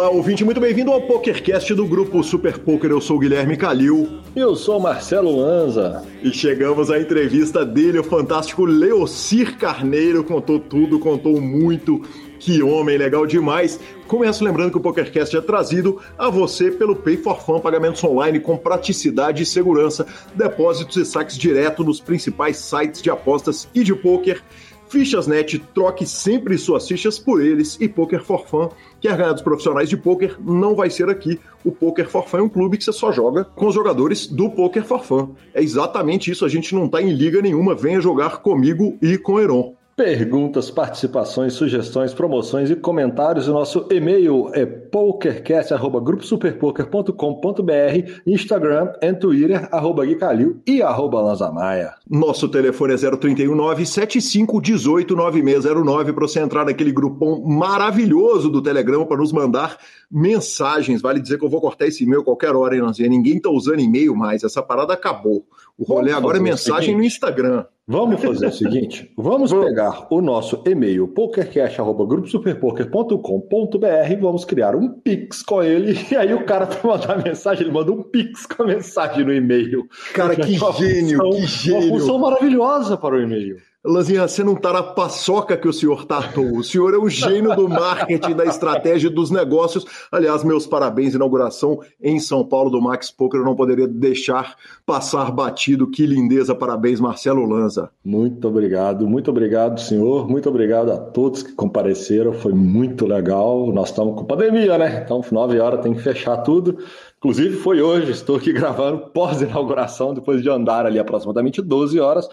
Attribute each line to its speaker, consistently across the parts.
Speaker 1: Olá, ouvinte, muito bem-vindo ao PokerCast do grupo Super Poker. Eu sou o Guilherme Calil.
Speaker 2: E eu sou o Marcelo Lanza.
Speaker 1: E chegamos à entrevista dele, o fantástico Leocir Carneiro. Contou tudo, contou muito. Que homem legal demais. Começo lembrando que o PokerCast é trazido a você pelo Pay for Fun, pagamentos online com praticidade e segurança, depósitos e saques direto nos principais sites de apostas e de poker. Fichas.net, troque sempre suas fichas por eles e Poker for Fun. Quer ganhar dos profissionais de poker? Não vai ser aqui. O Poker for Fun é um clube que você só joga com os jogadores do Poker for Fun. É exatamente isso, a gente não está em liga nenhuma. Venha jogar comigo e com Heron.
Speaker 2: Perguntas, participações, sugestões, promoções e comentários. O nosso e-mail é pokercast.gruposuperpoker.com.br, Instagram e Twitter, arroba Guicalil e arroba Lanzamaia.
Speaker 1: Nosso telefone é 031 75 18 9609 para você entrar naquele grupão maravilhoso do Telegram para nos mandar mensagens. Vale dizer que eu vou cortar esse e-mail qualquer hora, hein, Lanzinha? Ninguém está usando e-mail mais. Essa parada acabou. O rolê agora é mensagem no Instagram.
Speaker 2: Vamos fazer o seguinte: vamos pegar o nosso e-mail pokercast.gruposuperpoker.com.br e vamos criar um Pix com ele. E aí o cara, para mandar mensagem, ele manda um Pix com a mensagem no e-mail.
Speaker 1: Cara, que gênio, função, que gênio.
Speaker 2: Uma função maravilhosa para o e-mail.
Speaker 1: Lanzinha, você não tá na paçoca que o senhor tatuou. O senhor é um gênio do marketing, da estratégia dos negócios. Aliás, meus parabéns, inauguração em São Paulo do Max Poker. Eu não poderia deixar passar batido. Que lindeza, parabéns, Marcelo Lanza.
Speaker 2: Muito obrigado, muito obrigado, senhor. Muito obrigado a todos que compareceram. Foi muito legal. Nós estamos com pandemia, né? Então, nove horas tem que fechar tudo. Inclusive, foi hoje. Estou aqui gravando pós-inauguração, depois de andar ali aproximadamente 12 horas.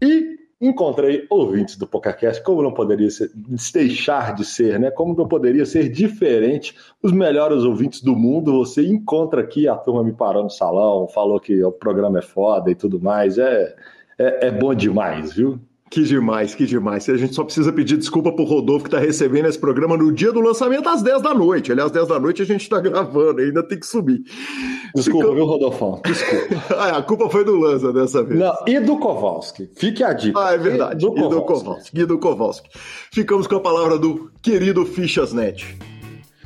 Speaker 2: E encontrei ouvintes do PokerCast, como não poderia ser, deixar de ser, né? Como não poderia ser diferente, os melhores ouvintes do mundo, você encontra aqui, a turma me parou no salão, falou que o programa é foda e tudo mais, é, é, é bom demais, viu?
Speaker 1: Que demais, que demais. A gente só precisa pedir desculpa pro Rodolfo que tá recebendo esse programa no dia do lançamento às 10 da noite. Aliás, às 10 da noite a gente tá gravando, ainda tem que subir.
Speaker 2: Desculpa, Fica... viu, Rodolfo? Desculpa.
Speaker 1: ah, a culpa foi do Lanza dessa vez.
Speaker 2: Não, e do Kowalski. Fique a dica.
Speaker 1: Ah, é verdade. E do, Kowalski. E do Kowalski. Ficamos com a palavra do querido Fichasnet.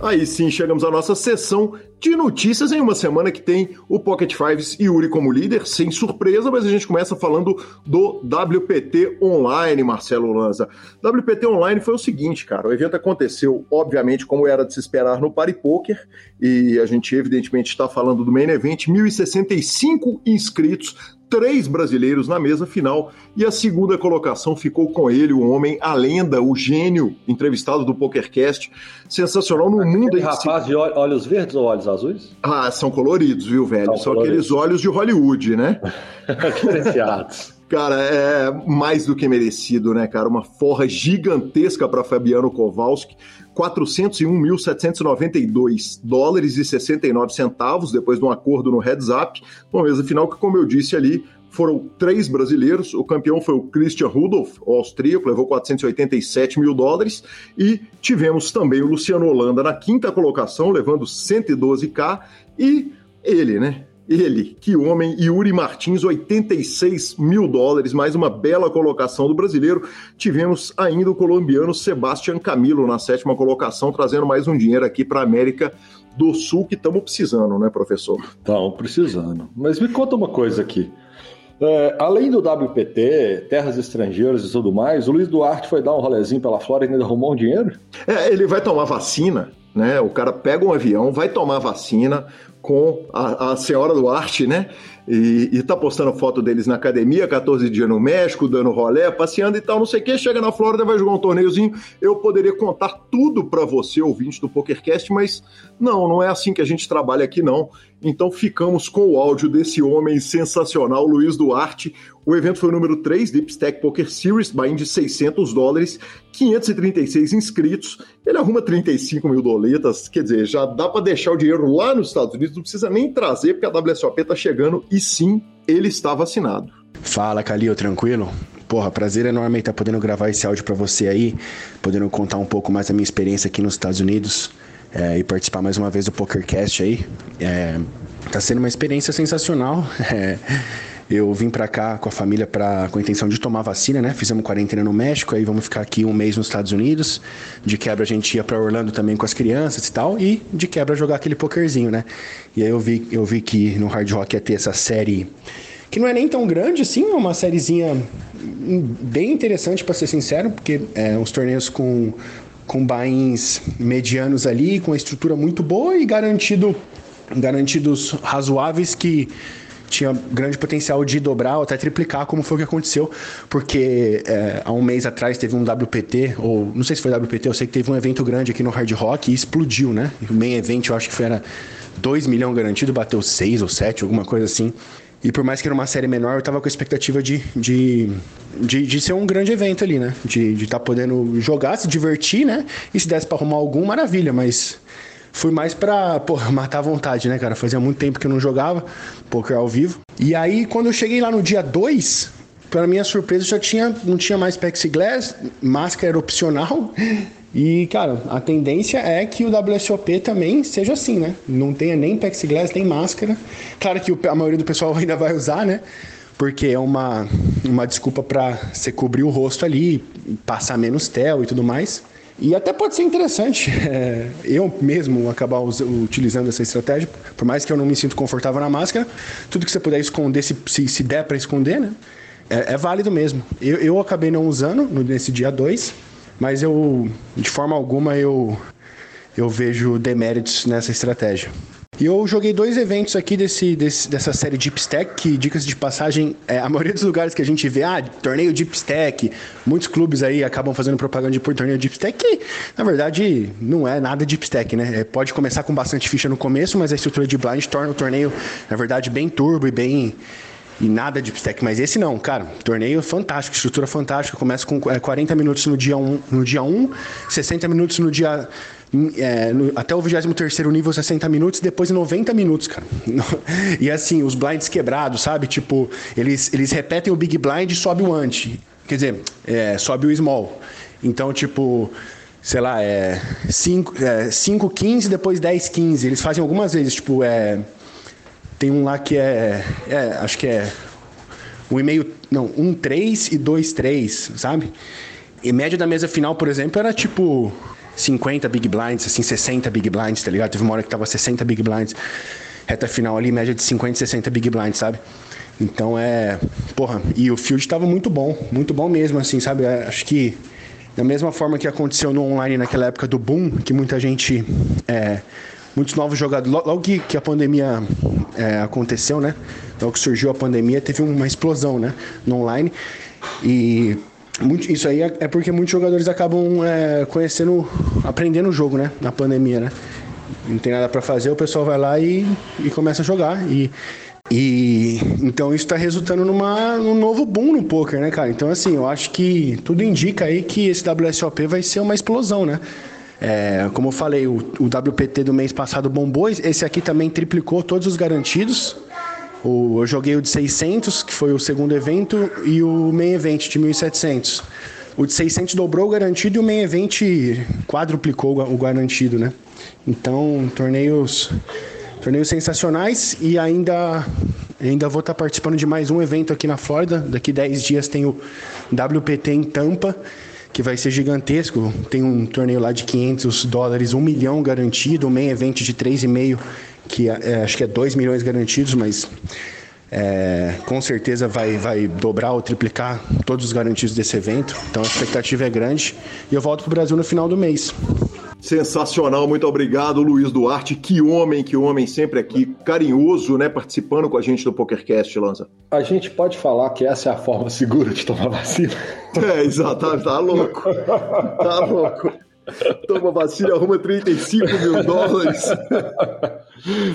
Speaker 1: Aí sim, chegamos à nossa sessão de notícias em uma semana que tem o Pocket Fives e Uri como líder, sem surpresa, mas a gente começa falando do WPT Online, Marcelo Lanza. WPT Online foi o seguinte, cara, o evento aconteceu, obviamente, como era de se esperar no Party Poker, e a gente evidentemente está falando do Main Event, 1.065 inscritos, três brasileiros na mesa final e a segunda colocação ficou com ele, o homem, a lenda, o gênio, entrevistado do PokerCast, sensacional no
Speaker 2: Aquele
Speaker 1: mundo.
Speaker 2: rapaz de olhos verdes ou olhos azuis?
Speaker 1: Ah, são coloridos, viu, velho? São, são aqueles olhos de Hollywood, né?
Speaker 2: Diferenciados.
Speaker 1: Cara, é mais do que merecido, né, cara? Uma forra gigantesca para Fabiano Kowalski. 401.792 dólares e 69 centavos, depois de um acordo no heads up. Uma mesa final que, como eu disse ali, foram três brasileiros. O campeão foi o Christian Rudolph, o austríaco, levou 487 mil dólares. E tivemos também o Luciano Holanda na quinta colocação, levando 112k. E ele, né? Ele, que homem, Yuri Martins, 86 mil dólares, mais uma bela colocação do brasileiro. Tivemos ainda o colombiano Sebastian Camilo na sétima colocação, trazendo mais um dinheiro aqui para a América do Sul, que estamos precisando, né, professor?
Speaker 2: Estamos precisando. Mas me conta uma coisa aqui. É, além do WPT, terras estrangeiras e tudo mais, o Luiz Duarte foi dar um rolezinho pela Flórida e ainda arrumou um dinheiro?
Speaker 1: É, ele vai tomar vacina, né? O cara pega um avião, vai tomar vacina, com a, a senhora Duarte, né? E, e tá postando foto deles na academia, 14 dias no México, dando rolé, passeando e tal, não sei o que. Chega na Flórida, vai jogar um torneiozinho. Eu poderia contar tudo para você, ouvinte do PokerCast, mas não, não é assim que a gente trabalha aqui, não. Então ficamos com o áudio desse homem sensacional, Luiz Duarte. O evento foi o número 3, Deep Stack Poker Series, buy de 600 dólares, 536 inscritos. Ele arruma 35 mil doletas, quer dizer, já dá para deixar o dinheiro lá nos Estados Unidos, não precisa nem trazer, porque a WSOP tá chegando e sim, ele está vacinado.
Speaker 3: Fala, Calil, tranquilo? Porra, prazer enorme estar podendo gravar esse áudio para você aí, podendo contar um pouco mais da minha experiência aqui nos Estados Unidos é, e participar mais uma vez do PokerCast aí. É, tá sendo uma experiência sensacional. É, eu vim para cá com a família pra, com a intenção de tomar vacina, né? Fizemos quarentena no México, aí vamos ficar aqui um mês nos Estados Unidos. De quebra a gente ia para Orlando também com as crianças e tal, e de quebra jogar aquele pokerzinho, né? E aí eu vi, eu vi que no Hard Rock ia ter essa série que não é nem tão grande assim, é uma sériezinha bem interessante para ser sincero, porque é uns torneios com com bains medianos ali, com a estrutura muito boa e garantido garantidos razoáveis que tinha grande potencial de dobrar ou até triplicar, como foi o que aconteceu, porque é, há um mês atrás teve um WPT, ou não sei se foi WPT, eu sei que teve um evento grande aqui no Hard Rock e explodiu, né? O main event eu acho que foi, era 2 milhões garantido, bateu 6 ou 7, alguma coisa assim. E por mais que era uma série menor, eu tava com a expectativa de, de, de, de ser um grande evento ali, né? De estar tá podendo jogar, se divertir, né? E se desse pra arrumar algum, maravilha, mas fui mais pra, porra, matar a vontade, né, cara? Fazia muito tempo que eu não jogava poker ao vivo. E aí, quando eu cheguei lá no dia 2, para minha surpresa, já tinha, não tinha mais plexiglass, máscara era opcional. E, cara, a tendência é que o WSOP também seja assim, né? Não tenha nem plexiglass, nem máscara. Claro que a maioria do pessoal ainda vai usar, né? Porque é uma, uma desculpa para você cobrir o rosto ali, passar menos tel e tudo mais. E até pode ser interessante é, eu mesmo acabar utilizando essa estratégia, por mais que eu não me sinta confortável na máscara, tudo que você puder esconder, se, se, se der para esconder, né? É, é, válido mesmo. Eu, eu acabei não usando nesse dia 2, mas eu, de forma alguma, eu, eu vejo deméritos nessa estratégia. E eu joguei dois eventos aqui desse, desse, dessa série Deep Stack, que, dicas de passagem, é, a maioria dos lugares que a gente vê, ah, torneio Deep Stack, muitos clubes aí acabam fazendo propaganda por torneio Deep Stack, que na verdade não é nada Deep Stack, né? É, pode começar com bastante ficha no começo, mas a estrutura de blind torna o torneio, na verdade, bem turbo e bem e nada de stack, mas esse não, cara, torneio fantástico, estrutura fantástica, começa com 40 é, minutos no dia 1, no dia 1 60 minutos no dia é, no, até o 23 nível, 60 minutos, depois 90 minutos, cara. e assim, os blinds quebrados, sabe? Tipo, eles, eles repetem o big blind e sobe o ante. Quer dizer, é, sobe o small. Então, tipo, sei lá, é 5, é, 5 15, depois 10, 15. Eles fazem algumas vezes, tipo, é tem um lá que é, é acho que é um e meio, não, um 3 e dois 3, sabe? E média da mesa final, por exemplo, era tipo 50 big blinds, assim, 60 big blinds, tá ligado? Teve uma hora que tava 60 big blinds. Reta final ali, média de 50 e 60 big blinds, sabe? Então é. Porra, e o field tava muito bom, muito bom mesmo, assim, sabe? É, acho que da mesma forma que aconteceu no online naquela época do boom, que muita gente é, muitos novos jogadores. Logo que, que a pandemia é, aconteceu, né? Logo que surgiu a pandemia, teve uma explosão, né? No online. E muito, isso aí é, é porque muitos jogadores acabam é, conhecendo, aprendendo o jogo, né? Na pandemia, né? Não tem nada para fazer, o pessoal vai lá e, e começa a jogar. E, e então isso está resultando numa, num novo boom no poker, né, cara? Então, assim, eu acho que tudo indica aí que esse WSOP vai ser uma explosão, né? É, como eu falei, o, o, WPT do mês passado bombou, esse aqui também triplicou todos os garantidos. O, eu joguei o de 600, que foi o segundo evento, e o main event de 1700. O de 600 dobrou o garantido e o main event quadruplicou o garantido, né? Então, torneios, torneios sensacionais e ainda ainda vou estar participando de mais um evento aqui na Flórida. Daqui 10 dias tem o WPT em Tampa que vai ser gigantesco. Tem um torneio lá de 500 dólares, 1 milhão garantido, um main event de 3,5, que é, é, acho que é 2 milhões garantidos, mas é, com certeza vai, vai dobrar ou triplicar todos os garantidos desse evento. Então a expectativa é grande. E eu volto para o Brasil no final do mês.
Speaker 1: Sensacional, muito obrigado, Luiz Duarte. Que homem, que homem, sempre aqui, carinhoso, né, participando com a gente do PokerCast, Lanza.
Speaker 2: A gente pode falar que essa é a forma segura de tomar vacina.
Speaker 1: É, exatamente, tá louco. Tá louco. Toma vacina, arruma 35 mil dólares.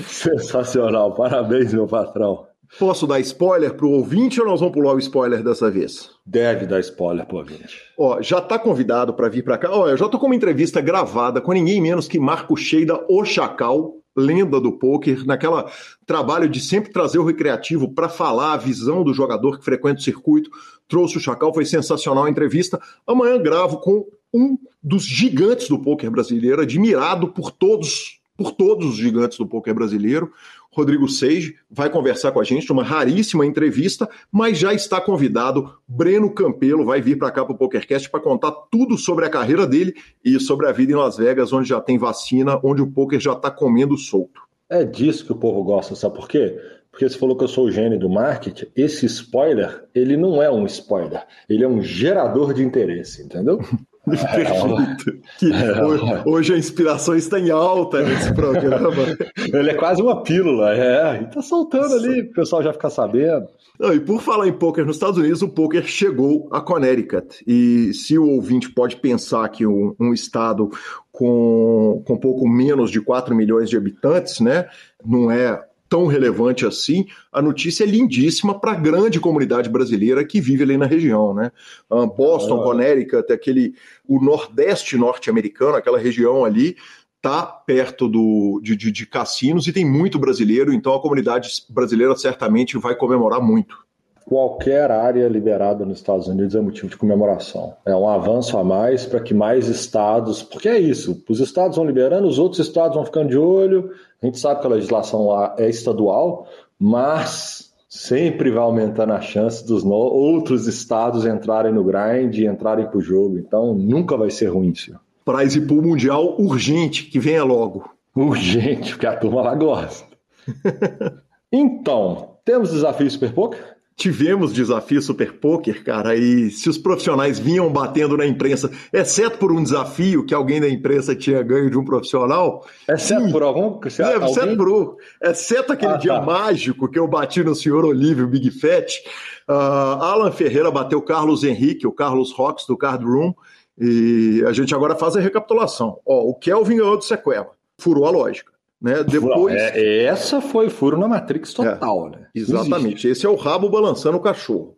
Speaker 2: Sensacional, parabéns, meu patrão.
Speaker 1: Posso dar spoiler pro ouvinte ou nós vamos pular o spoiler dessa vez?
Speaker 2: Deve dar spoiler pro ouvinte.
Speaker 1: Ó, já tá convidado para vir para cá. Ó, eu já tô com uma entrevista gravada com ninguém menos que Marco Sheida, o Chacal, lenda do poker, naquela trabalho de sempre trazer o recreativo para falar a visão do jogador que frequenta o circuito. Trouxe o Chacal, foi sensacional a entrevista. Amanhã gravo com um dos gigantes do poker brasileiro, admirado por todos, por todos os gigantes do poker brasileiro. Rodrigo Seiji vai conversar com a gente, uma raríssima entrevista, mas já está convidado. Breno Campelo vai vir para cá para o PokerCast para contar tudo sobre a carreira dele e sobre a vida em Las Vegas, onde já tem vacina, onde o poker já está comendo solto.
Speaker 2: É disso que o povo gosta, sabe por quê? Porque você falou que eu sou o gênio do marketing. Esse spoiler, ele não é um spoiler, ele é um gerador de interesse, entendeu?
Speaker 1: Perfeito. Que hoje, hoje, a inspiração está em alta nesse programa.
Speaker 2: Ele é quase uma pílula, é. E tá soltando ali, o pessoal já ficar sabendo.
Speaker 1: Não, e por falar em poker nos Estados Unidos, o poker chegou a Connecticut. E se o ouvinte pode pensar que um, um estado com, com pouco menos de 4 milhões de habitantes, né, não é tão relevante assim, a notícia é lindíssima para a grande comunidade brasileira que vive ali na região, né? Ah, Boston, ah. Connecticut, aquele o nordeste norte-americano, aquela região ali está perto do, de, de, de cassinos e tem muito brasileiro, então a comunidade brasileira certamente vai comemorar muito
Speaker 2: qualquer área liberada nos Estados Unidos é motivo de comemoração. É um avanço a mais para que mais estados. Porque é isso: os estados vão liberando, os outros estados vão ficando de olho. A gente sabe que a legislação lá é estadual, mas sempre vai aumentando a chance dos no... outros estados entrarem no grind e entrarem para o jogo. Então nunca vai ser ruim, senhor.
Speaker 1: Prize Pool Mundial urgente, que venha logo.
Speaker 2: Urgente, porque a turma lá gosta. então, temos desafio Super Poker?
Speaker 1: Tivemos desafio Super Poker, cara, e se os profissionais vinham batendo na imprensa, exceto por um desafio que alguém da imprensa tinha ganho de um profissional.
Speaker 2: Exceto sim, por algum?
Speaker 1: É, exceto, por, exceto aquele ah, dia tá. mágico que eu bati no senhor Olívio Big Fat. Uh, Alan Ferreira bateu Carlos Henrique, o Carlos Rocks do Card Room, e a gente agora faz a recapitulação. Ó, o Kelvin ganhou do Sequela, furou a lógica. Né?
Speaker 2: Depois... É, essa foi furo na Matrix total, é, né?
Speaker 1: Exatamente. Esse é o rabo balançando o cachorro.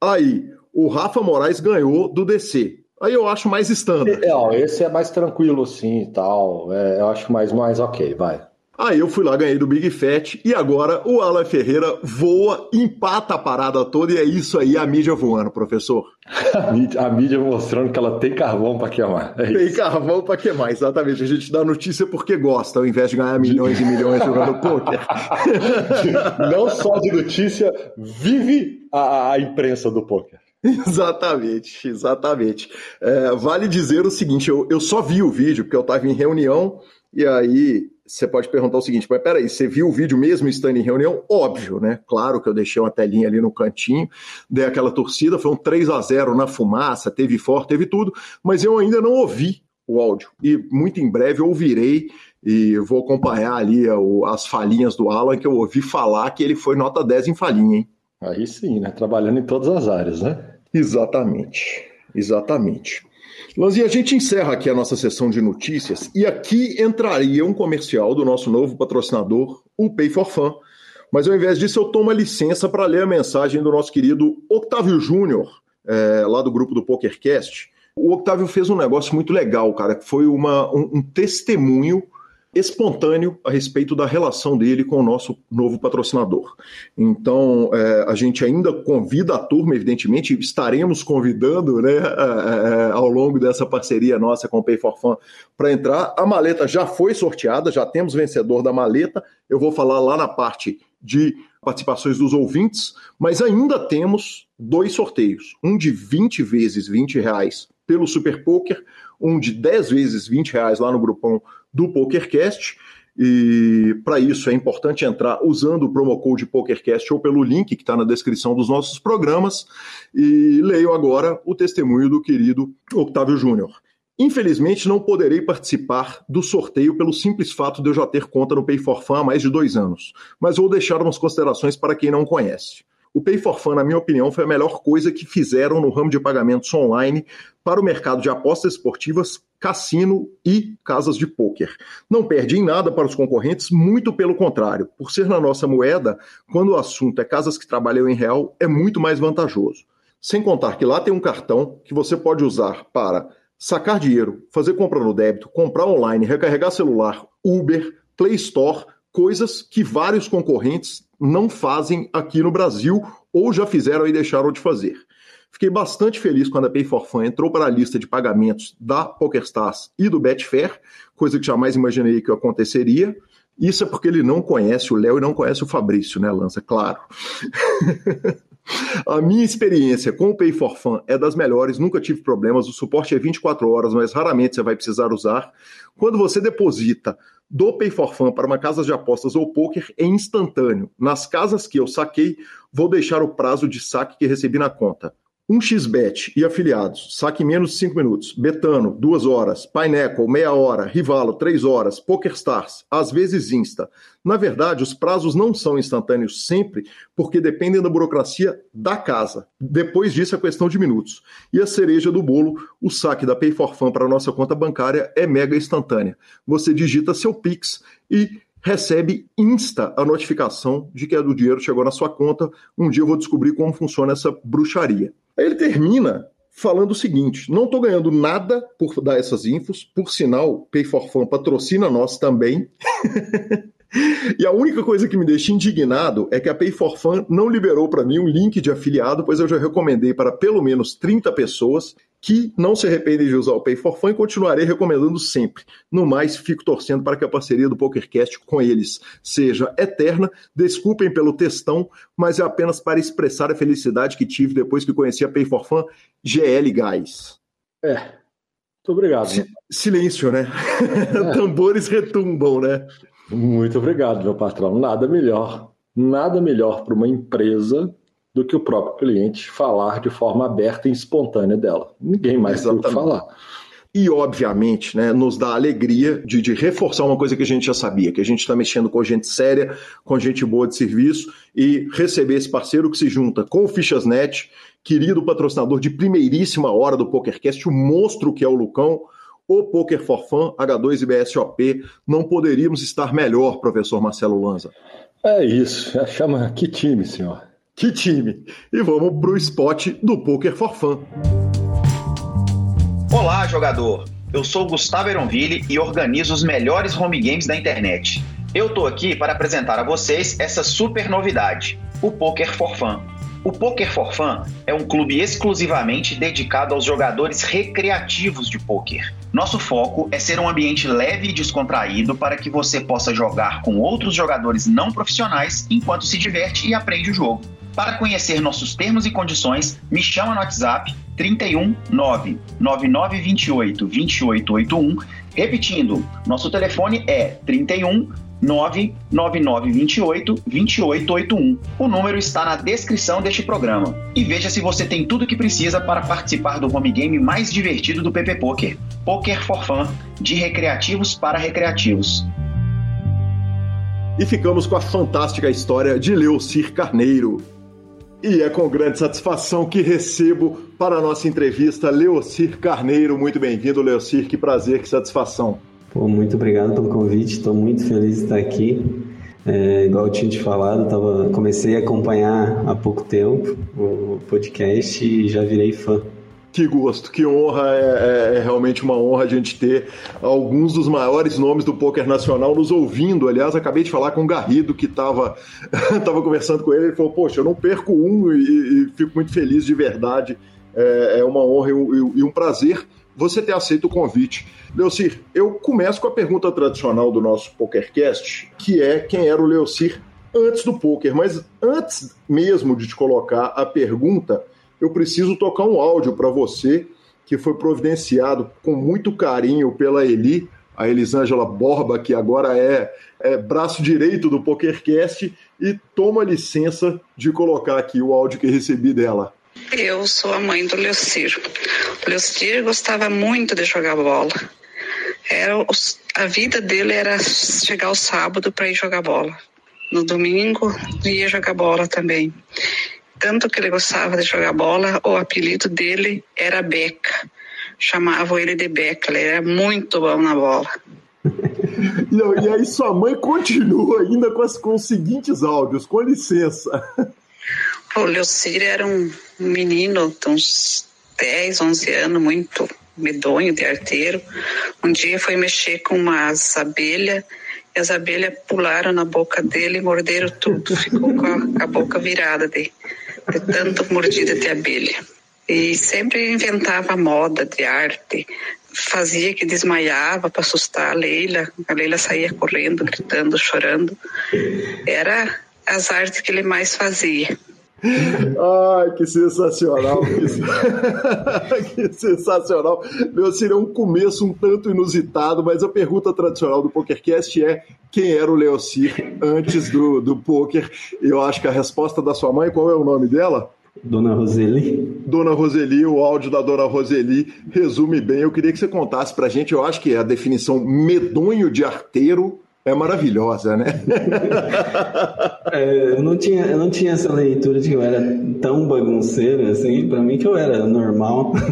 Speaker 1: Aí, o Rafa Moraes ganhou do DC. Aí eu acho mais standard.
Speaker 2: É, ó, esse é mais tranquilo, sim e tal. É, eu acho mais, mais ok, vai.
Speaker 1: Aí eu fui lá, ganhei do Big Fat e agora o Alan Ferreira voa, empata a parada toda e é isso aí, a mídia voando, professor.
Speaker 2: a, mídia, a mídia mostrando que ela tem carvão para queimar.
Speaker 1: É tem carvão para queimar, exatamente. A gente dá notícia porque gosta, ao invés de ganhar milhões e milhões jogando poker.
Speaker 2: Não só de notícia, vive a, a imprensa do poker.
Speaker 1: Exatamente, exatamente. É, vale dizer o seguinte: eu, eu só vi o vídeo porque eu estava em reunião e aí você pode perguntar o seguinte, mas peraí, você viu o vídeo mesmo estando em reunião? Óbvio, né? Claro que eu deixei uma telinha ali no cantinho, dei aquela torcida, foi um 3 a 0 na fumaça, teve forte, teve tudo, mas eu ainda não ouvi o áudio. E muito em breve eu ouvirei e vou acompanhar ali as falinhas do Alan, que eu ouvi falar que ele foi nota 10 em falinha, hein?
Speaker 2: Aí sim, né? Trabalhando em todas as áreas, né?
Speaker 1: Exatamente, exatamente. Lanzinha, a gente encerra aqui a nossa sessão de notícias e aqui entraria um comercial do nosso novo patrocinador, o Pay for Fun. Mas ao invés disso, eu tomo a licença para ler a mensagem do nosso querido Octávio Júnior, é, lá do grupo do PokerCast. O Octávio fez um negócio muito legal, cara, que foi uma, um, um testemunho espontâneo a respeito da relação dele com o nosso novo patrocinador. Então, é, a gente ainda convida a turma, evidentemente, estaremos convidando né, é, ao longo dessa parceria nossa com o Pay for Fun para entrar. A maleta já foi sorteada, já temos vencedor da maleta. Eu vou falar lá na parte de participações dos ouvintes, mas ainda temos dois sorteios: um de 20 vezes 20 reais pelo Super Poker, um de 10 vezes 20 reais lá no grupão do PokerCast. E para isso é importante entrar usando o promo code PokerCast ou pelo link que está na descrição dos nossos programas. E leio agora o testemunho do querido Octávio Júnior. Infelizmente, não poderei participar do sorteio pelo simples fato de eu já ter conta no Pay for Fun há mais de dois anos, mas vou deixar umas considerações para quem não conhece. O Pay for Fun, na minha opinião, foi a melhor coisa que fizeram no ramo de pagamentos online para o mercado de apostas esportivas, cassino e casas de pôquer. Não perde em nada para os concorrentes, muito pelo contrário. Por ser na nossa moeda, quando o assunto é casas que trabalham em real, é muito mais vantajoso. Sem contar que lá tem um cartão que você pode usar para sacar dinheiro, fazer compra no débito, comprar online, recarregar celular, Uber, Play Store, coisas que vários concorrentes não fazem aqui no Brasil ou já fizeram e deixaram de fazer. Fiquei bastante feliz quando a Pay for Fun entrou para a lista de pagamentos da PokerStars e do Betfair, coisa que jamais imaginei que aconteceria. Isso é porque ele não conhece o Léo e não conhece o Fabrício, né, Lança? Claro. A minha experiência com o Pay for Fun é das melhores, nunca tive problemas. O suporte é 24 horas, mas raramente você vai precisar usar. Quando você deposita do Pay for Fun para uma casa de apostas ou poker, é instantâneo. Nas casas que eu saquei, vou deixar o prazo de saque que recebi na conta. Um xbet e afiliados, saque menos de 5 minutos. Betano, 2 horas. Pineapple, meia hora. Rivalo, 3 horas. PokerStars, às vezes Insta. Na verdade, os prazos não são instantâneos sempre, porque dependem da burocracia da casa. Depois disso, é questão de minutos. E a cereja do bolo, o saque da Pay for Fun para nossa conta bancária é mega instantânea. Você digita seu Pix e recebe insta a notificação de que o dinheiro chegou na sua conta. Um dia eu vou descobrir como funciona essa bruxaria. Aí ele termina falando o seguinte: não estou ganhando nada por dar essas infos, por sinal, Pay for Fun patrocina nós também. E a única coisa que me deixa indignado é que a Pay for Fun não liberou para mim um link de afiliado, pois eu já recomendei para pelo menos 30 pessoas que não se arrependem de usar o Pay for Fun e continuarei recomendando sempre. No mais, fico torcendo para que a parceria do PokerCast com eles seja eterna. Desculpem pelo textão, mas é apenas para expressar a felicidade que tive depois que conheci a Pay for Fun GL Guys.
Speaker 2: É. Muito obrigado. Si
Speaker 1: silêncio, né? É. Tambores retumbam, né?
Speaker 2: Muito obrigado, meu patrão. Nada melhor, nada melhor para uma empresa do que o próprio cliente falar de forma aberta e espontânea dela. Ninguém mais tem o que falar.
Speaker 1: E, obviamente, né, nos dá alegria de, de, reforçar uma coisa que a gente já sabia, que a gente está mexendo com gente séria, com gente boa de serviço, e receber esse parceiro que se junta com o Fichasnet, querido patrocinador de primeiríssima hora do PokerCast, o monstro que é o Lucão, o Poker for Fun, H2 e BSOP, não poderíamos estar melhor, professor Marcelo Lanza.
Speaker 2: É isso, chama que time, senhor.
Speaker 1: Que time! E vamos para o spot do Poker for Fun.
Speaker 4: Olá, jogador! Eu sou Gustavo Eronville e organizo os melhores home games da internet. Eu tô aqui para apresentar a vocês essa super novidade, o Poker for Fun. O Poker for Fun é um clube exclusivamente dedicado aos jogadores recreativos de poker. Nosso foco é ser um ambiente leve e descontraído para que você possa jogar com outros jogadores não profissionais enquanto se diverte e aprende o jogo. Para conhecer nossos termos e condições, me chama no WhatsApp 31 9 9928 2881. Repetindo, nosso telefone é 31 99928 2881. O número está na descrição deste programa. E veja se você tem tudo o que precisa para participar do home game mais divertido do PP Poker. Poker for Fun, de recreativos para recreativos.
Speaker 1: E ficamos com a fantástica história de Leocir Carneiro. E é com grande satisfação que recebo para a nossa entrevista Leocir Carneiro. Muito bem-vindo, Leocir. Que prazer, que satisfação.
Speaker 5: Pô, muito obrigado pelo convite, estou muito feliz de estar aqui. É, igual eu tinha te falado, tava, comecei a acompanhar há pouco tempo o podcast e já virei fã.
Speaker 1: Que gosto, que honra, é, é, é, realmente uma honra a gente ter alguns dos maiores nomes do poker nacional nos ouvindo. Aliás, acabei de falar com o Garrido, que estava tava conversando com ele, ele falou, poxa, eu não perco um e, e fico muito feliz de verdade. É, é uma honra e, e um prazer você ter aceito o convite. Leocir, eu começo com a pergunta tradicional do nosso PokerCast, que é quem era o Leocir antes do poker. Mas antes mesmo de te colocar a pergunta, eu preciso tocar um áudio para você que foi providenciado com muito carinho pela Eli, a Elisângela Borba, que agora é, é, braço direito do PokerCast, e toma licença de colocar aqui o áudio que recebi dela.
Speaker 6: Eu sou a mãe do Leocir. O Leocir gostava muito de jogar bola. Era a vida dele era chegar ao sábado para ir jogar bola. No domingo ia jogar bola também. Tanto que ele gostava de jogar bola, o apelido dele era Beca. Chamavam ele de Beca, ele era muito bom na bola.
Speaker 1: e, aí sua mãe continua ainda com, as, com os seguintes áudios, com licença.
Speaker 6: O Leocir era um menino de uns 10, 11 anos, muito medonho de arteiro. Um dia foi mexer com umas abelhas e as abelhas pularam na boca dele e morderam tudo. Ficou com a, a boca virada de, de tanto mordida de abelha. E sempre inventava moda de arte, fazia que desmaiava para assustar a Leila. A Leila saía correndo, gritando, chorando. Era as artes que ele mais fazia.
Speaker 1: Ai, que sensacional! Que, que sensacional! Meu, seria um começo um tanto inusitado, mas a pergunta tradicional do PokerCast é quem era o Leocir antes do, do poker? Eu acho que a resposta da sua mãe, qual é o nome dela?
Speaker 5: Dona Roseli.
Speaker 1: Dona Roseli, o áudio da Dona Roseli resume bem. Eu queria que você contasse pra gente, eu acho que é a definição medonho de arteiro é maravilhosa, né?
Speaker 5: é, eu, não tinha, eu não tinha essa leitura de que eu era tão bagunceiro assim, para mim que eu era normal.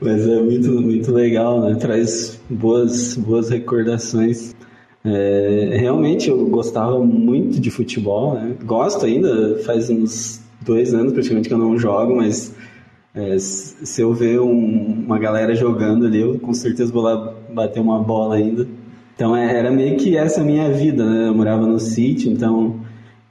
Speaker 5: Mas é muito, muito legal, né? Traz boas, boas recordações. É, realmente eu gostava muito de futebol, né? Gosto ainda, faz uns dois anos praticamente que eu não jogo, mas é, se eu ver um, uma galera jogando ali, eu com certeza vou lá bater uma bola ainda. Então é, era meio que essa minha vida, né? Eu morava no sítio, então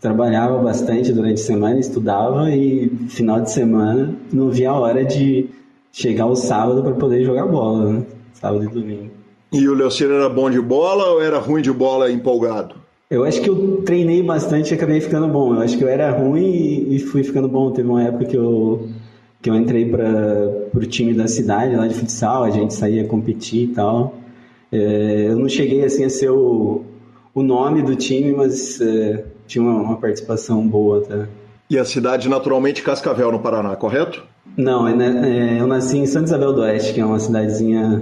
Speaker 5: trabalhava bastante durante a semana, estudava e final de semana não via a hora de chegar o sábado para poder jogar bola, né? Sábado e domingo.
Speaker 1: E o Leocino era bom de bola ou era ruim de bola empolgado?
Speaker 5: Eu acho que eu treinei bastante e acabei ficando bom. Eu acho que eu era ruim e fui ficando bom. Teve uma época que eu que eu entrei para o time da cidade lá de futsal, a gente saía competir e tal. É, eu não cheguei assim a ser o, o nome do time, mas é, tinha uma, uma, participação boa até.
Speaker 1: E a cidade naturalmente Cascavel, no Paraná, correto?
Speaker 5: Não, é, né, é, eu nasci em Santa Isabel do Oeste, que é uma cidadezinha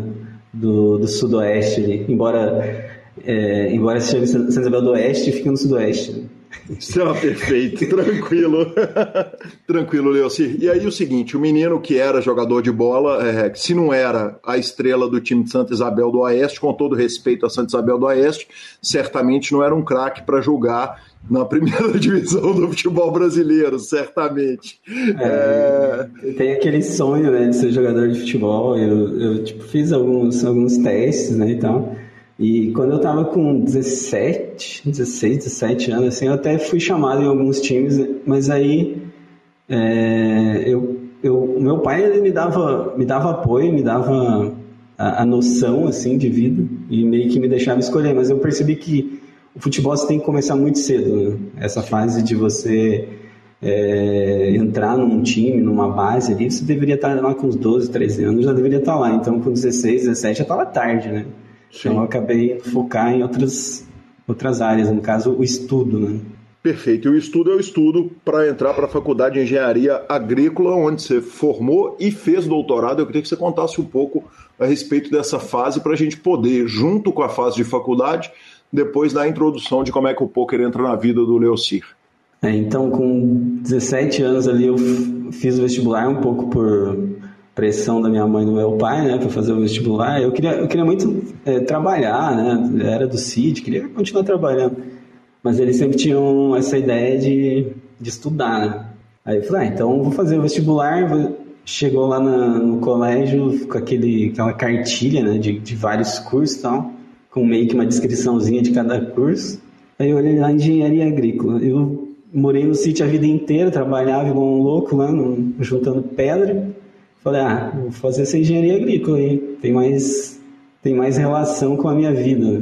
Speaker 5: do, do sudoeste ali. Embora, é, embora se chame Santa Isabel do Oeste, fica no sudoeste.
Speaker 1: Está perfeito, tranquilo. tranquilo, Leocir. E aí o seguinte, o menino que era jogador de bola, é, se não era a estrela do time de Santa Isabel do Oeste, com todo respeito a Santa Isabel do Oeste, certamente não era um craque para jogar na primeira divisão do futebol brasileiro, certamente.
Speaker 5: É, é... Tem aquele sonho né, de ser jogador de futebol. Eu, eu tipo, fiz alguns, alguns testes né, e tal. E quando eu tava com 17, 16, 17 anos, assim, eu até fui chamado em alguns times, mas aí é, eu, eu, meu pai ele me dava, me dava apoio, me dava a, a, noção assim de vida e meio que me deixava escolher, mas eu percebi que o futebol você tem que começar muito cedo, né? essa fase de você é, entrar num time, numa base ali, você deveria estar lá com uns 12, 13 anos, já deveria estar lá, então com 16, 17 já estava tarde, né? Sim. Então eu acabei focar em outras, outras áreas, no caso o estudo, né?
Speaker 1: Perfeito. E o estudo é o estudo para entrar para a faculdade de engenharia agrícola, onde você formou e fez doutorado. Eu queria que você contasse um pouco a respeito dessa fase para a gente poder, junto com a fase de faculdade, depois dar a introdução de como é que o poker entra na vida do Leocir.
Speaker 5: É, então, com 17 anos ali, eu fiz o vestibular um pouco por pressão da minha mãe e do meu pai, né, para fazer o vestibular. Eu queria, eu queria muito é, trabalhar, né, era do CID, queria continuar trabalhando. Mas eles sempre tinham essa ideia de, de estudar, né? Aí eu falei, ah, então vou fazer o vestibular. Chegou lá na, no colégio com aquele, aquela cartilha, né, de, de vários cursos e tal, com meio que uma descriçãozinha de cada curso. Aí eu olhei lá, engenharia agrícola. Eu morei no sítio a vida inteira, trabalhava igual um louco lá, no, juntando pedra. Falei, ah, vou fazer essa engenharia agrícola aí. Tem mais, tem mais relação com a minha vida.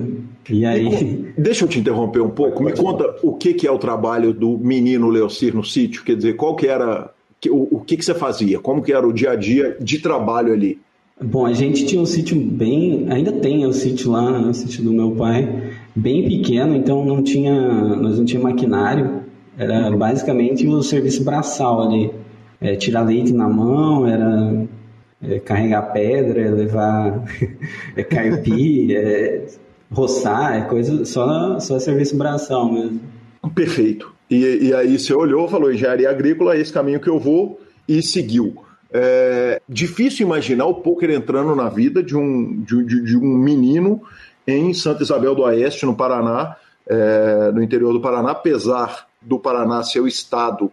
Speaker 5: E aí.
Speaker 1: Deixa eu te interromper um pouco. Me conta o que, que é o trabalho do menino Leocir no sítio. Quer dizer, qual que era. O, o que, que você fazia? Como que era o dia a dia de trabalho ali?
Speaker 5: Bom, a gente tinha um sítio bem. Ainda tem o sítio lá, né, o sítio do meu pai, bem pequeno, então não tinha. Nós não tinha maquinário. Era basicamente o serviço braçal ali. É, tirar leite na mão, era é, carregar pedra, levar é, carpir, é, roçar, é coisa só, só serviço braçal mesmo.
Speaker 1: Perfeito. E, e aí você olhou, falou engenharia agrícola, esse caminho que eu vou, e seguiu. É difícil imaginar o poker entrando na vida de um, de, de, de um menino em Santa Isabel do Oeste, no Paraná, é, no interior do Paraná, apesar do Paraná ser o estado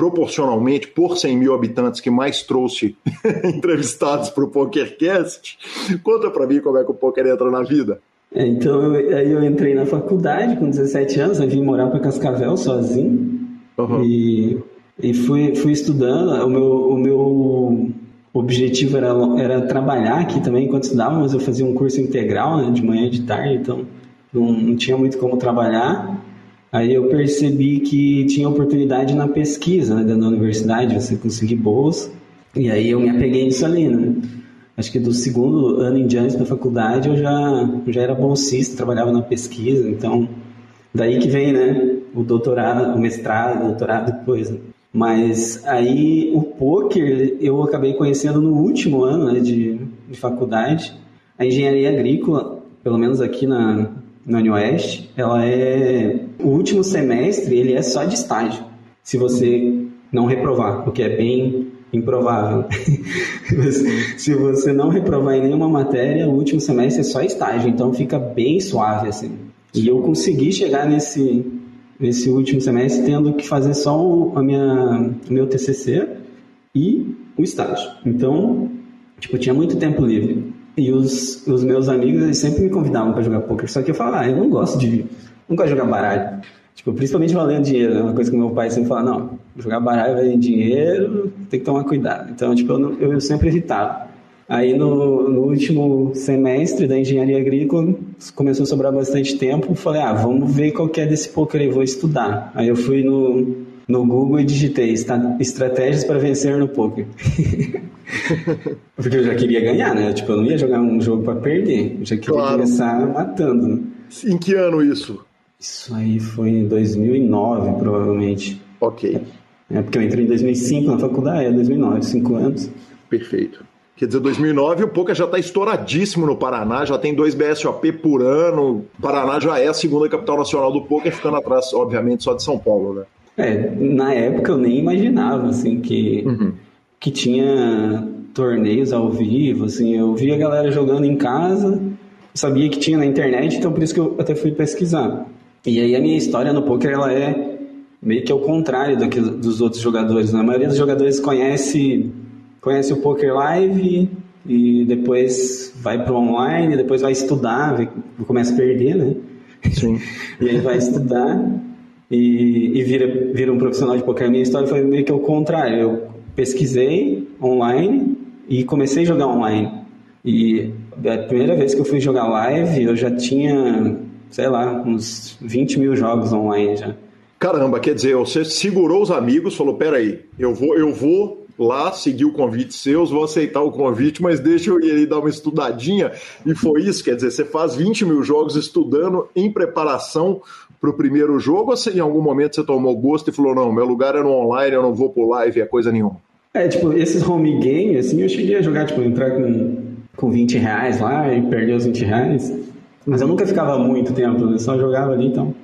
Speaker 1: proporcionalmente por 100 mil habitantes que mais trouxe entrevistados para o PokerCast. Conta para mim como é que o poker entra na vida.
Speaker 5: É, então, eu, aí eu entrei na faculdade com 17 anos, eu vim morar para Cascavel sozinho uhum. e, e fui, fui estudando. O meu, o meu objetivo era, era trabalhar aqui também enquanto estudava, mas eu fazia um curso integral, né, de manhã e de tarde, então não, não tinha muito como trabalhar. Aí eu percebi que tinha oportunidade na pesquisa né, da universidade, você conseguir bolsa. E aí eu me apeguei nisso ali, né? Acho que do segundo ano em diante da faculdade eu já, já era bolsista, trabalhava na pesquisa, então daí que vem, né? O doutorado, o mestrado, o doutorado depois. Né? Mas aí o poker eu acabei conhecendo no último ano né, de, de faculdade. A engenharia agrícola, pelo menos aqui na, na Unioeste, ela é. O último semestre ele é só de estágio. Se você não reprovar, o que é bem improvável. Se você não reprovar em nenhuma matéria, o último semestre é só estágio, então fica bem suave assim. E eu consegui chegar nesse nesse último semestre tendo que fazer só o, a minha o meu TCC e o estágio. Então, tipo, tinha muito tempo livre. E os, os meus amigos eles sempre me convidavam para jogar poker, só que eu falava, ah, eu não gosto de não gosto de jogar baralho. Tipo, principalmente valendo dinheiro, é uma coisa que meu pai sempre fala, não, jogar baralho valendo dinheiro, tem que tomar cuidado. Então, tipo, eu, eu sempre evitava. Aí no, no, último semestre da engenharia agrícola começou a sobrar bastante tempo, falei, ah, vamos ver qual que é desse poker aí, vou estudar. Aí eu fui no, no Google e digitei estratégias para vencer no poker. Porque eu já queria ganhar, né? Tipo, eu não ia jogar um jogo para perder, eu já queria claro. começar matando. Né?
Speaker 1: Em que ano isso?
Speaker 5: Isso aí foi em 2009, provavelmente.
Speaker 1: Ok.
Speaker 5: É porque eu entrei em 2005 na faculdade, é 2009, cinco anos.
Speaker 1: Perfeito. Quer dizer, 2009 o poker já está estouradíssimo no Paraná, já tem dois BSOP por ano. O Paraná já é a segunda capital nacional do poker, ficando atrás, obviamente, só de São Paulo, né?
Speaker 5: É, na época eu nem imaginava, assim, que, uhum. Que tinha torneios ao vivo, assim, eu via a galera jogando em casa, sabia que tinha na internet, então por isso que eu até fui pesquisar. E aí a minha história no poker ela é meio que ao contrário daquilo, dos outros jogadores. Né? A maioria dos jogadores conhece, conhece o poker live e depois vai para o online, depois vai estudar, começa a perder, né? Sim. e aí vai estudar e, e vira, vira um profissional de poker. A minha história foi meio que ao contrário. Eu pesquisei online e comecei a jogar online. E a primeira vez que eu fui jogar live, eu já tinha sei lá, uns 20 mil jogos online já.
Speaker 1: Caramba, quer dizer, você segurou os amigos, falou, peraí, eu vou, eu vou lá seguir o convite seus, vou aceitar o convite, mas deixa eu ir dar uma estudadinha. E foi isso, quer dizer, você faz 20 mil jogos estudando em preparação para o primeiro jogo, ou em algum momento você tomou gosto e falou, não, meu lugar é no online, eu não vou pro live, é coisa nenhuma?
Speaker 5: É, tipo, esses home games, assim, eu cheguei a jogar, tipo, entrar com, com 20 reais lá e perder os 20 reais. Mas eu nunca ficava muito tempo, eu só jogava ali então.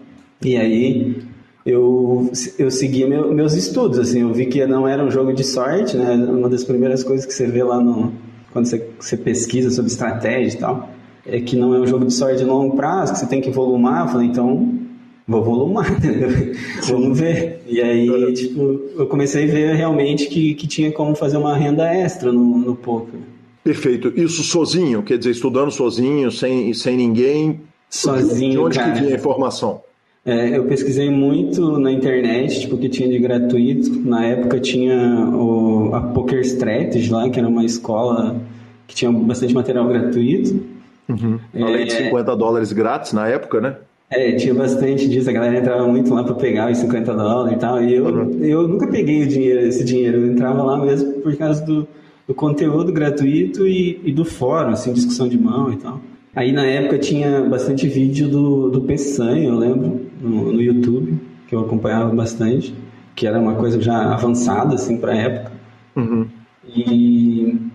Speaker 5: E aí eu, eu seguia meu, meus estudos, assim, eu vi que não era um jogo de sorte, né? Uma das primeiras coisas que você vê lá no, quando você, você pesquisa sobre estratégia e tal, é que não é um jogo de sorte de longo prazo, que você tem que volumar. Falei, então vou volumar, né? vamos ver. E aí, tipo, eu comecei a ver realmente que, que tinha como fazer uma renda extra no, no poker.
Speaker 1: Perfeito. Isso sozinho, quer dizer, estudando sozinho, sem, sem ninguém.
Speaker 5: Sozinho.
Speaker 1: De onde
Speaker 5: cara.
Speaker 1: que vinha a informação?
Speaker 5: É, eu pesquisei muito na internet, tipo, que tinha de gratuito. Na época tinha o, a Poker Strategy lá, que era uma escola que tinha bastante material gratuito.
Speaker 1: Uhum. É, Além de 50 dólares grátis na época, né?
Speaker 5: É, tinha bastante disso, a galera entrava muito lá para pegar os 50 dólares e tal. E eu, uhum. eu nunca peguei o dinheiro, esse dinheiro, eu entrava lá mesmo por causa do, do conteúdo gratuito e, e, do fórum, assim, discussão de mão e tal. Aí na época tinha bastante vídeo do, do Peçanha, eu lembro, no, no YouTube. que eu acompanhava bastante, que era uma coisa já avançada assim para a época. Uhum. E,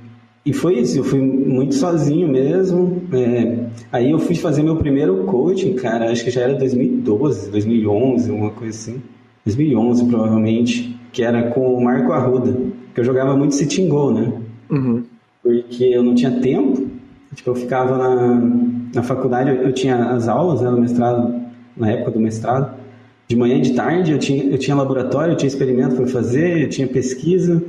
Speaker 5: e foi isso, eu fui muito sozinho mesmo. É, aí eu fui fazer meu primeiro coaching, cara, acho que já era 2012, 2011, uma coisa assim. 2011 provavelmente, que era com o Marco Arruda, que eu jogava muito sitting goal, né? Uhum. Porque eu não tinha tempo, tipo, eu ficava na, na faculdade, eu tinha as aulas, né, no mestrado, na época do mestrado, de manhã e de tarde eu tinha, eu tinha laboratório, eu tinha experimento para fazer, eu tinha pesquisa,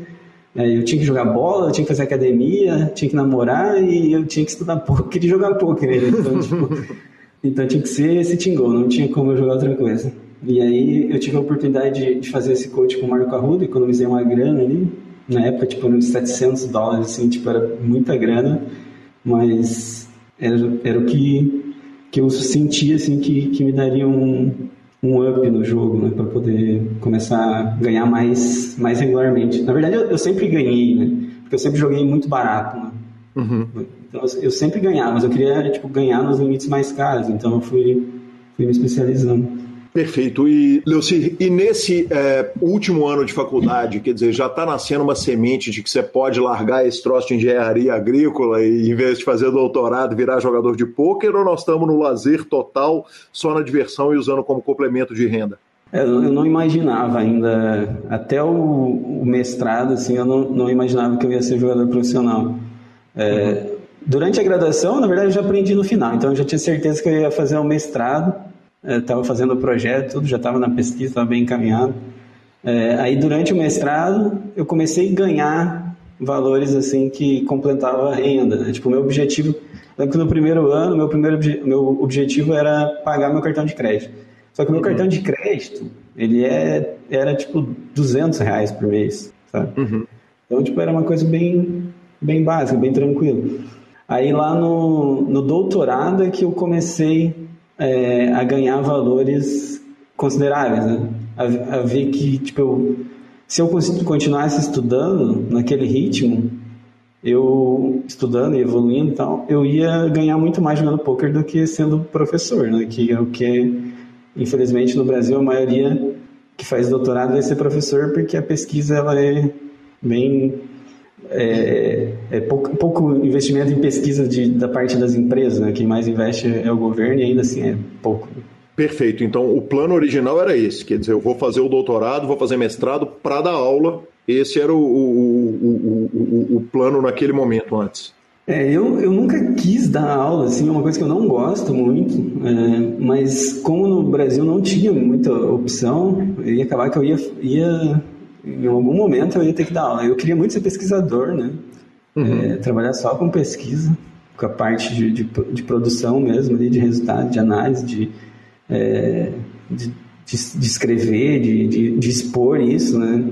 Speaker 5: eu tinha que jogar bola, eu tinha que fazer academia, tinha que namorar e eu tinha que estudar poker e jogar poker. Né? Então, tipo, então tinha que ser esse tingol, não tinha como eu jogar outra coisa. E aí eu tive a oportunidade de, de fazer esse coach com o Marco Arruda, economizei uma grana ali, na época tipo uns 700 dólares, assim, tipo era muita grana, mas era, era o que, que eu sentia assim que, que me daria um, um up no jogo, né, para poder começar a ganhar mais, mais regularmente. Na verdade, eu, eu, sempre ganhei, né, porque eu sempre joguei muito barato, né. Uhum. Então, eu sempre ganhava, mas eu queria tipo ganhar nos limites mais caros, então eu fui, fui me especializando.
Speaker 1: Perfeito. E, Leuci, e nesse é, último ano de faculdade, quer dizer, já está nascendo uma semente de que você pode largar esse troço de engenharia agrícola e, em vez de fazer doutorado, virar jogador de pôquer, ou nós estamos no lazer total, só na diversão e usando como complemento de renda?
Speaker 5: É, eu não imaginava ainda, até o, o mestrado, assim, eu não, não, imaginava que eu ia ser jogador profissional. É, uhum. Durante a graduação, na verdade, eu já aprendi no final, então eu já tinha certeza que eu ia fazer um mestrado estava fazendo o projeto, tudo, já estava na pesquisa, estava bem encaminhado. É, aí durante o mestrado eu comecei a ganhar valores assim que completavam a renda. Né? Tipo, meu objetivo, lembro que no primeiro ano meu primeiro meu objetivo era pagar meu cartão de crédito. Só que o meu uhum. cartão de crédito ele é era tipo 200 reais por mês, sabe? Uhum. Então tipo era uma coisa bem bem básica, bem tranquilo. Aí lá no, no doutorado é que eu comecei é, a ganhar valores consideráveis, né? A, a, ver que, tipo, eu, se eu continuasse estudando naquele ritmo, eu estudando e evoluindo e tal, eu ia ganhar muito mais jogando poker do que sendo professor, né? Que é o que, infelizmente, no Brasil a maioria que faz doutorado vai ser professor porque a pesquisa ela é bem é, é pouco, pouco, investimento em pesquisa de, da parte das empresas, né? Quem mais investe é o governo e ainda assim é pouco.
Speaker 1: Perfeito. Então, o plano original era esse, quer dizer, eu vou fazer o doutorado, vou fazer mestrado para dar aula. Esse era o, o, o, o, plano naquele momento antes.
Speaker 5: É, eu, eu nunca quis dar aula, assim, é uma coisa que eu não gosto muito, é, mas como no Brasil não tinha muita opção, ia acabar que eu ia, ia em algum momento eu ia ter que dar aula. Eu queria muito ser pesquisador, né? Uhum. É, trabalhar só com pesquisa, com a parte de, de, de produção mesmo, ali, de resultado, de análise, de, é, de, de, escrever, de, de, de, expor isso, né?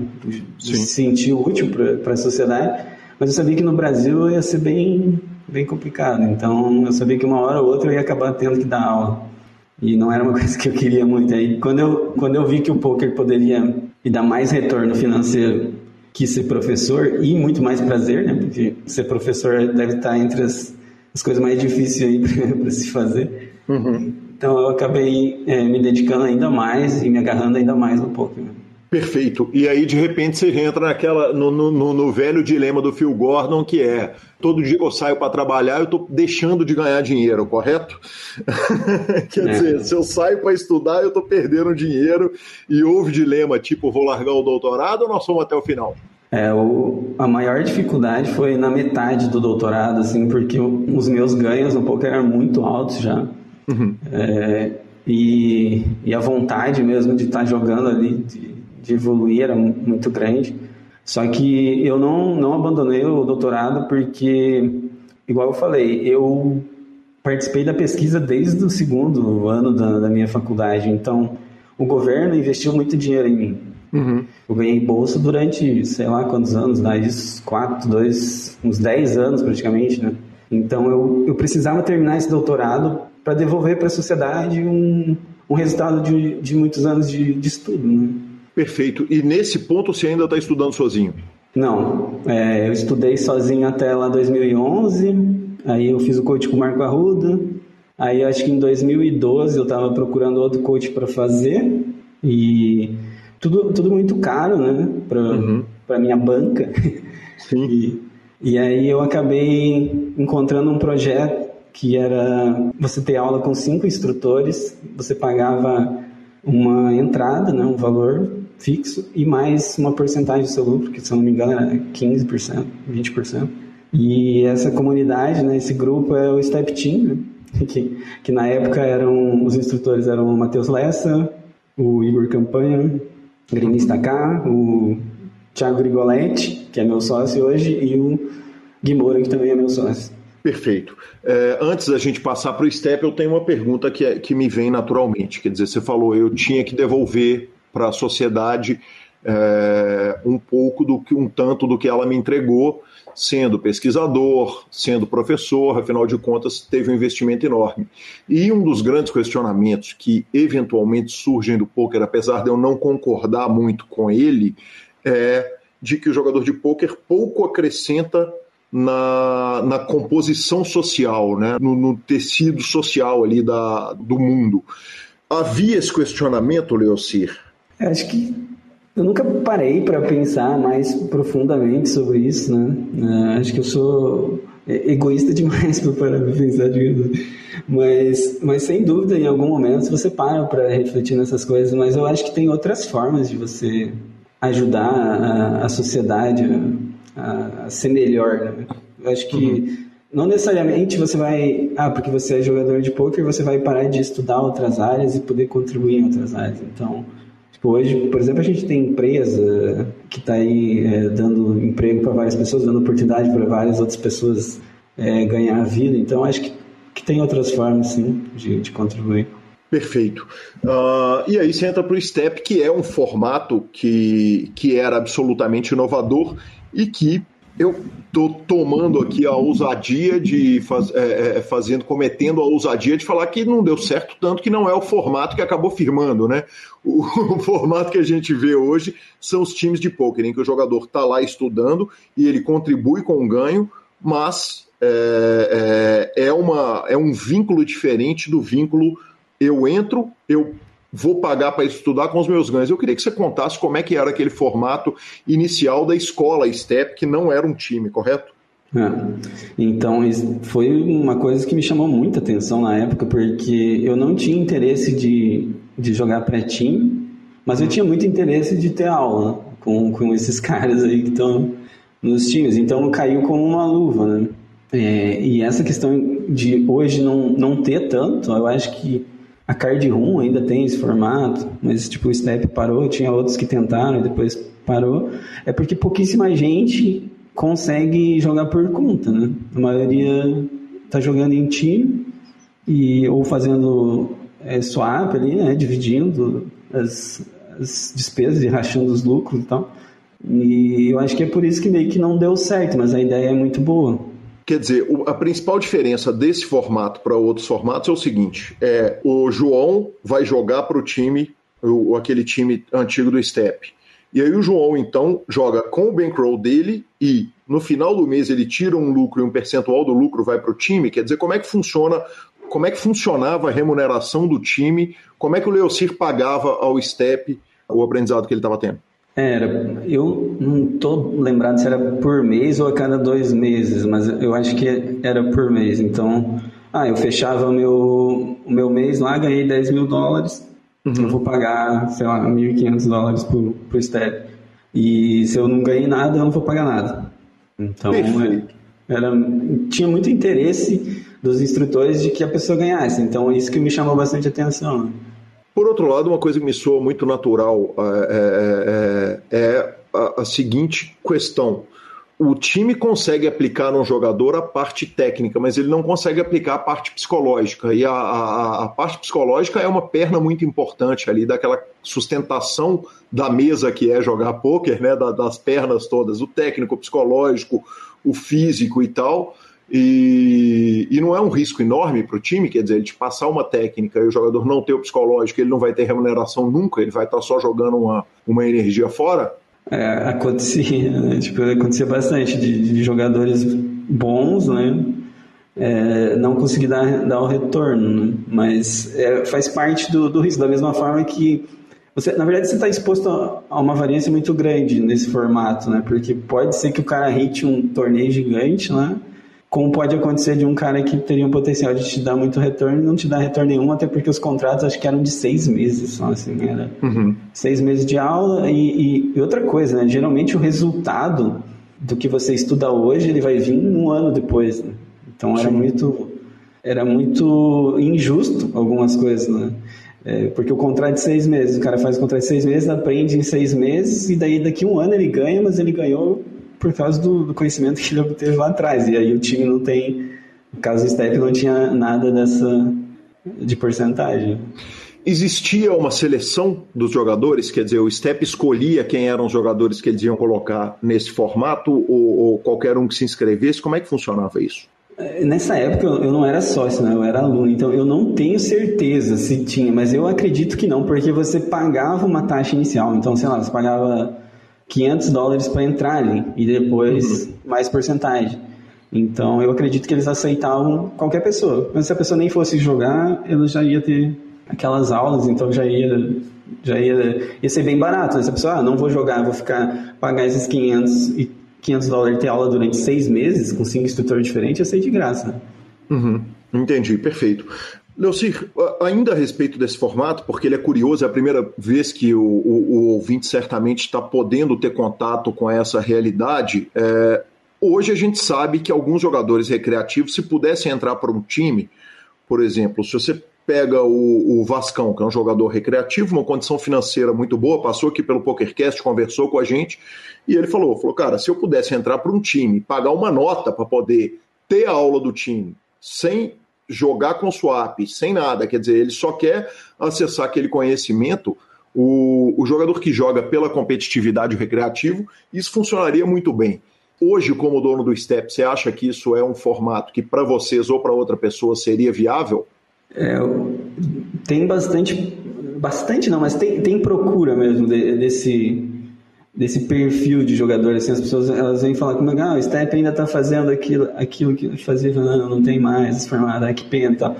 Speaker 5: De se sentir útil para a sociedade. Mas eu sabia que no Brasil ia ser bem, bem complicado. Então eu sabia que uma hora ou outra eu ia acabar tendo que dar aula. E não era uma coisa que eu queria muito. Aí quando eu, quando eu vi que o poker poderia me dar mais retorno financeiro que ser professor e muito mais prazer, né? Porque ser professor deve estar entre as, as coisas mais difíceis aí para se fazer. Uhum. Então eu acabei é, me dedicando ainda mais e me agarrando ainda mais no poker.
Speaker 1: Perfeito. E aí, de repente, você entra naquela, no, no, no, velho dilema do Phil Gordon, que é todo dia que eu saio para trabalhar, eu estou deixando de ganhar dinheiro, correto? Quer é. dizer, se eu saio para estudar, eu estou perdendo dinheiro. E houve dilema, tipo, vou largar o doutorado ou nós fomos até o final?
Speaker 5: É, o, a maior dificuldade foi na metade do doutorado, assim, porque os meus ganhos um pouco eram muito altos já. Uhum. É, e, e a vontade mesmo de estar tá jogando ali, de, de evoluir era muito grande. Só que eu não, não abandonei o doutorado porque, igual eu falei, eu participei da pesquisa desde o segundo ano da, da minha faculdade. Então, o governo investiu muito dinheiro em mim. Uhum. Eu ganhei bolsa durante, sei lá quantos anos, daí quatro, dois, uns dez anos praticamente, né? Então, eu, eu precisava terminar esse doutorado para devolver para a sociedade um, um resultado de, de muitos anos de, de estudo, né?
Speaker 1: Perfeito. E nesse ponto você ainda está estudando sozinho?
Speaker 5: Não, é, eu estudei sozinho até lá 2011, aí eu fiz o coach com o Marco Arruda, aí acho que em 2012 eu estava procurando outro coach para fazer, E tudo, tudo muito caro, né? Para uhum. Pra minha banca. Sim. E, e aí eu acabei encontrando um projeto que era você ter aula com cinco instrutores, você pagava uma entrada, né, um valor fixo e mais uma porcentagem do seu lucro, que se não me engano era 15%, 20%. E essa comunidade, né, esse grupo é o Step Team, né, que, que na época eram os instrutores eram o Matheus Lessa, o Igor Campanha, Gremista K, o Thiago Grigoletti, que é meu sócio hoje, e o Gui Moura, que também é meu sócio.
Speaker 1: Perfeito. É, antes da gente passar para o STEP, eu tenho uma pergunta que, é, que me vem naturalmente. Quer dizer, você falou, eu tinha que devolver para a sociedade é, um pouco do que um tanto do que ela me entregou, sendo pesquisador, sendo professor, afinal de contas, teve um investimento enorme. E um dos grandes questionamentos que eventualmente surgem do poker, apesar de eu não concordar muito com ele, é de que o jogador de poker pouco acrescenta na, na composição social, né? no, no tecido social ali da, do mundo. Havia esse questionamento, Leocir?
Speaker 5: Acho que eu nunca parei para pensar mais profundamente sobre isso, né? É, acho que eu sou egoísta demais para parar para pensar, digamos. Mas, mas sem dúvida, em algum momento você para para refletir nessas coisas. Mas eu acho que tem outras formas de você ajudar a, a sociedade a, a, ser melhor. Né? Eu acho que uhum. não necessariamente você vai, ah, porque você é jogador de poker, você vai parar de estudar outras áreas e poder contribuir em outras áreas. Então, tipo, hoje, por exemplo, a gente tem empresa que está aí é, dando emprego para várias pessoas, dando oportunidade para várias outras pessoas é, ganhar a vida. Então, acho que, que tem outras formas, sim, de, de contribuir.
Speaker 1: Perfeito. Uh, e aí você entra para o STEP, que é um formato que, que era absolutamente inovador e que eu estou tomando aqui a ousadia de faz, é, é, fazendo, cometendo a ousadia de falar que não deu certo, tanto que não é o formato que acabou firmando, né? O, o formato que a gente vê hoje são os times de poker, em que o jogador está lá estudando e ele contribui com o ganho, mas é, é, é, uma, é um vínculo diferente do vínculo eu entro, eu vou pagar para estudar com os meus ganhos. Eu queria que você contasse como é que era aquele formato inicial da escola STEP, que não era um time, correto?
Speaker 5: É. Então, foi uma coisa que me chamou muita atenção na época, porque eu não tinha interesse de, de jogar pré-time, mas eu tinha muito interesse de ter aula com, com esses caras aí que estão nos times. Então, caiu como uma luva, né? É, e essa questão de hoje não, não ter tanto, eu acho que a Card Room ainda tem esse formato, mas tipo o Snap parou, tinha outros que tentaram e depois parou. É porque pouquíssima gente consegue jogar por conta, né? A maioria tá jogando em time e ou fazendo é, swap ali, né? Dividindo as, as despesas e rachando os lucros e tal. E eu acho que é por isso que meio que não deu certo, mas a ideia é muito boa.
Speaker 1: Quer dizer, a principal diferença desse formato para outros formatos é o seguinte: é o João vai jogar para o time, o, aquele time antigo do Step. E aí o João, então, joga com o bankroll dele e no final do mês ele tira um lucro e um percentual do lucro vai para o time. Quer dizer, como é que funciona, como é que funcionava a remuneração do time, como é que o Leocir pagava ao Step o aprendizado que ele estava tendo?
Speaker 5: Era, eu não estou lembrado se era por mês ou a cada dois meses, mas eu acho que era por mês. Então, ah, eu fechava o meu, o meu mês lá, ganhei 10 mil dólares, uhum. eu vou pagar, sei lá, 1.500 dólares por, por step. E se eu não ganhei nada, eu não vou pagar nada. Então, é, era, tinha muito interesse dos instrutores de que a pessoa ganhasse. Então, isso que me chamou bastante atenção.
Speaker 1: Por outro lado, uma coisa que me soa muito natural é, é, é, é a, a, seguinte questão. O time consegue aplicar no jogador a parte técnica, mas ele não consegue aplicar a parte psicológica. E a, a, a parte psicológica é uma perna muito importante ali, daquela sustentação da mesa que é jogar pôquer, né, das pernas todas, o técnico, o psicológico, o físico e tal. E, e não é um risco enorme para o time, quer dizer, de passar uma técnica e o jogador não ter o psicológico, ele não vai ter remuneração nunca, ele vai estar só jogando uma, uma energia fora?
Speaker 5: É, acontecia, né? tipo, acontecia bastante de, de jogadores bons, né? É, não conseguir dar, dar o retorno, né? mas é, faz parte do, do risco, da mesma forma que você, na verdade, você está exposto a uma variância muito grande nesse formato, né? Porque pode ser que o cara hit um torneio gigante, né? Como pode acontecer de um cara que teria um potencial de te dar muito retorno e não te dar retorno nenhum, até porque os contratos acho que eram de seis meses só, assim, era uhum. seis meses de aula e, e, outra coisa, né? Geralmente o resultado do que você estuda hoje, ele vai vir um ano depois, né? Então era Sim. muito era muito injusto algumas coisas, né? É, porque o contrato de seis meses, o cara faz o contrato de seis meses, aprende em seis meses, e daí daqui um ano ele ganha, mas ele ganhou por causa do, do conhecimento que ele obteve lá atrás. E aí o time não tem, no caso do Step, não tinha nada dessa de porcentagem.
Speaker 1: Existia uma seleção dos jogadores, quer dizer, o Step escolhia quem eram os jogadores que eles iam colocar nesse formato, ou, ou qualquer um que se inscrevesse, como é que funcionava isso?
Speaker 5: Nessa época eu não era sócio, né? eu era aluno, então eu não tenho certeza se tinha, mas eu acredito que não, porque você pagava uma taxa inicial, então sei lá, você pagava 500 dólares para entrar ali e depois uhum. mais porcentagem. Então eu acredito que eles aceitavam qualquer pessoa, mas se a pessoa nem fosse jogar, ela já ia ter aquelas aulas, então já ia já ia, ia ser bem barato. Né? Se a pessoa, ah, não vou jogar, vou ficar pagar esses 500 e 500 dólares ter aula durante seis meses com cinco instrutores diferentes, eu sei de graça.
Speaker 1: Uhum, entendi, perfeito. Leocir, ainda a respeito desse formato, porque ele é curioso, é a primeira vez que o, o, o ouvinte certamente está podendo ter contato com essa realidade. É, hoje a gente sabe que alguns jogadores recreativos, se pudessem entrar para um time, por exemplo, se você pega o, o, Vascão, que é um jogador recreativo, uma condição financeira muito boa, passou aqui pelo PokerCast, conversou com a gente, e ele falou, falou, cara, se eu pudesse entrar para um time, pagar uma nota para poder ter a aula do time, sem jogar com swap, sem nada, quer dizer, ele só quer acessar aquele conhecimento, o, o jogador que joga pela competitividade recreativo, isso funcionaria muito bem. Hoje, como dono do Step, você acha que isso é um formato que para vocês ou para outra pessoa seria viável?
Speaker 5: É, tem bastante, bastante não, mas tem, tem procura mesmo de, desse, desse perfil de jogador. Assim, as pessoas elas vêm falar comigo, ah, o Step ainda está fazendo aquilo, aquilo que fazia, não, não tem mais, formado, ah, que pena tal.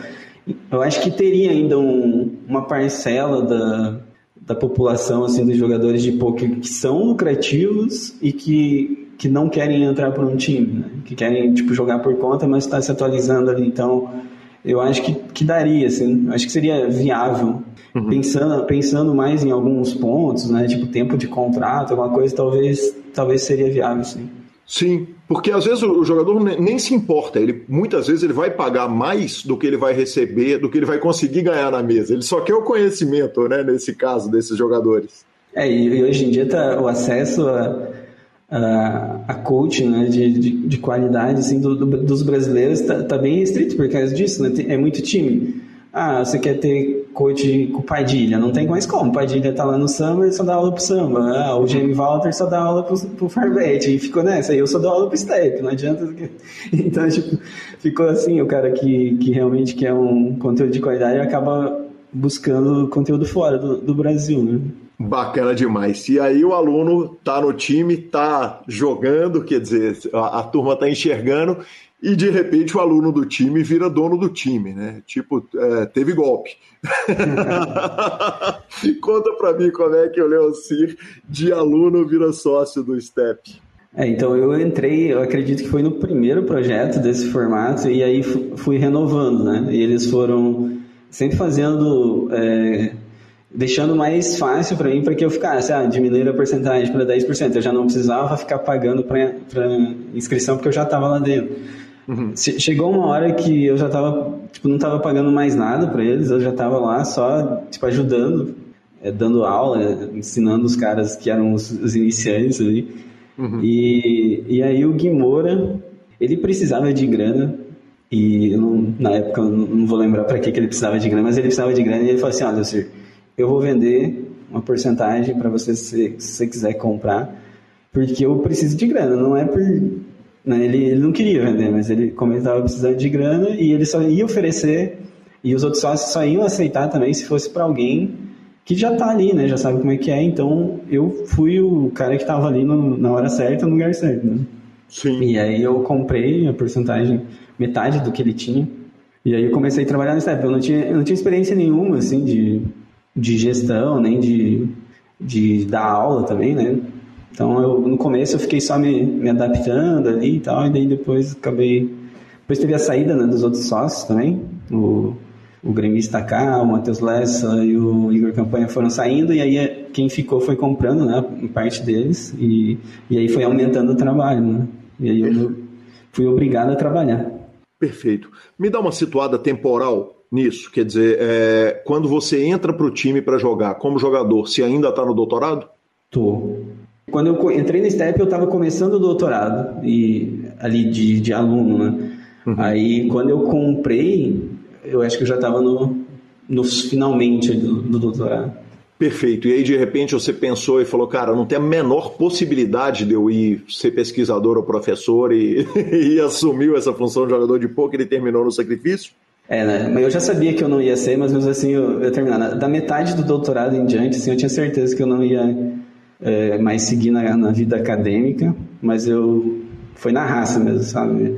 Speaker 5: Eu acho que teria ainda um, uma parcela da, da população assim dos jogadores de poker que são lucrativos e que, que não querem entrar por um time, né? que querem tipo jogar por conta, mas está se atualizando ali. Então eu acho que, que daria, assim, acho que seria viável. Uhum. Pensando, pensando mais em alguns pontos, né, tipo tempo de contrato, alguma coisa, talvez, talvez seria viável, sim.
Speaker 1: Sim, porque às vezes o jogador nem se importa, ele muitas vezes ele vai pagar mais do que ele vai receber, do que ele vai conseguir ganhar na mesa. Ele só quer o conhecimento, né, nesse caso desses jogadores.
Speaker 5: É, e hoje em dia tá, o acesso a a, a coach né, de, de, de, qualidade assim, do, do, dos brasileiros está tá bem restrito por causa disso, né? É muito time. Ah, você quer ter coach com Padilha? Não tem mais como. Padilha tá lá no samba e só dá aula pro samba. Ah, o Jamie Walter só dá aula pro, pro Farbet. E ficou nessa. Aí eu só dou aula pro Step. Não adianta. Então, tipo, ficou assim. O cara que, que realmente quer um conteúdo de qualidade acaba buscando conteúdo fora do, do Brasil, né?
Speaker 1: Bacana demais. E aí o aluno tá no time, tá jogando, quer dizer, a, a turma tá enxergando e de repente o aluno do time vira dono do time, né? Tipo, é, teve golpe. Conta para mim como é que o Leocir de aluno vira sócio do Step.
Speaker 5: É, então eu entrei, eu acredito que foi no primeiro projeto desse formato e aí fui renovando, né? E eles foram sempre fazendo é, deixando mais fácil para mim para que eu ficasse, ah, diminuir a porcentagem para 10%. Eu já não precisava ficar pagando para inscrição porque eu já estava lá dentro. Uhum. Chegou uma hora que eu já estava, tipo, não estava pagando mais nada para eles, eu já estava lá só, tipo, ajudando, é, dando aula, ensinando os caras que eram os, os iniciantes ali. Uhum. E, e aí o Guimora, ele precisava de grana, e não, na época eu não vou lembrar para que, que ele precisava de grana, mas ele precisava de grana e ele falou assim, olha, Sir, eu vou vender uma porcentagem para você se, se você quiser comprar, porque eu preciso de grana, não é por. Né, ele, ele não queria vender, mas ele, como ele estava precisando de grana, e ele só ia oferecer, e os outros sócios só iam aceitar também se fosse para alguém que já está ali, né? Já sabe como é que é. Então eu fui o cara que estava ali no, na hora certa, no lugar certo, né? Sim. E aí eu comprei a porcentagem, metade do que ele tinha. E aí eu comecei a trabalhar no Step. Eu não tinha, eu não tinha experiência nenhuma, assim, de de gestão, nem de, de dar aula também, né? Então, eu, no começo eu fiquei só me, me adaptando ali e tal, e daí depois acabei... Depois teve a saída né, dos outros sócios também, o, o gremista cá, o Matheus Lessa e o Igor Campanha foram saindo, e aí quem ficou foi comprando, né, parte deles, e, e aí foi aumentando o trabalho, né? E aí eu fui obrigado a trabalhar.
Speaker 1: Perfeito. Me dá uma situada temporal nisso, quer dizer, é, quando você entra para o time para jogar como jogador, se ainda está no doutorado?
Speaker 5: Tô. Quando eu entrei no STEP, eu estava começando o doutorado, e ali de, de aluno, né? Uhum. Aí, quando eu comprei, eu acho que eu já estava no, no finalmente do, do doutorado.
Speaker 1: Perfeito. E aí, de repente, você pensou e falou, cara, não tem a menor possibilidade de eu ir ser pesquisador ou professor e, e assumiu essa função de jogador de poker e terminou no sacrifício?
Speaker 5: É, né? Eu já sabia que eu não ia ser, mas assim eu, eu terminar. Da metade do doutorado em diante, assim, eu tinha certeza que eu não ia é, mais seguir na, na, vida acadêmica, mas eu foi na raça mesmo, sabe?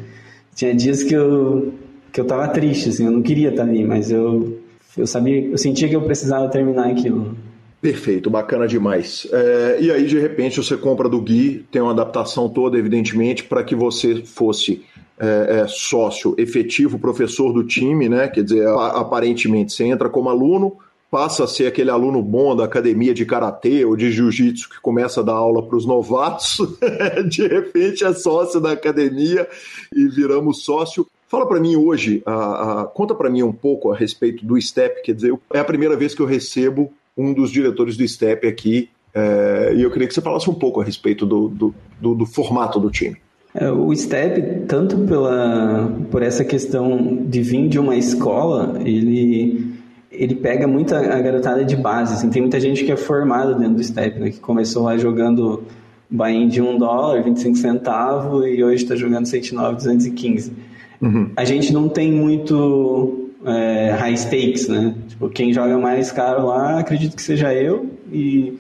Speaker 5: Tinha dias que eu que eu tava triste, assim, eu não queria estar ali, mas eu eu sabia, eu sentia que eu precisava terminar aquilo.
Speaker 1: Perfeito, bacana demais. É, e aí, de repente, você compra do Gui, tem uma adaptação toda, evidentemente, para que você fosse é, é, sócio efetivo, professor do time, né? Quer dizer, aparentemente, você entra como aluno, passa a ser aquele aluno bom da academia de karatê ou de jiu-jitsu que começa a dar aula para os novatos, de repente é sócio da academia e viramos sócio. Fala para mim hoje, a, a, conta para mim um pouco a respeito do STEP, quer dizer, é a primeira vez que eu recebo um dos diretores do STEP aqui é, e eu queria que você falasse um pouco a respeito do, do, do, do formato do time.
Speaker 5: É, o STEP, tanto pela, por essa questão de vir de uma escola, ele ele pega muita a garotada de base. Assim, tem muita gente que é formada dentro do Step, né, que começou lá jogando buy de 1 dólar, 25 centavos, e hoje está jogando 109, 215. Uhum. A gente não tem muito é, high stakes, né? Tipo, quem joga mais caro lá, acredito que seja eu, e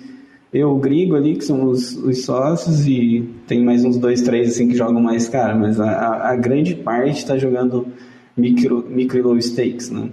Speaker 5: eu, o Grigo ali, que são os, os sócios, e tem mais uns dois, três assim que jogam mais caro, mas a, a, grande parte está jogando micro, micro e low stakes, né?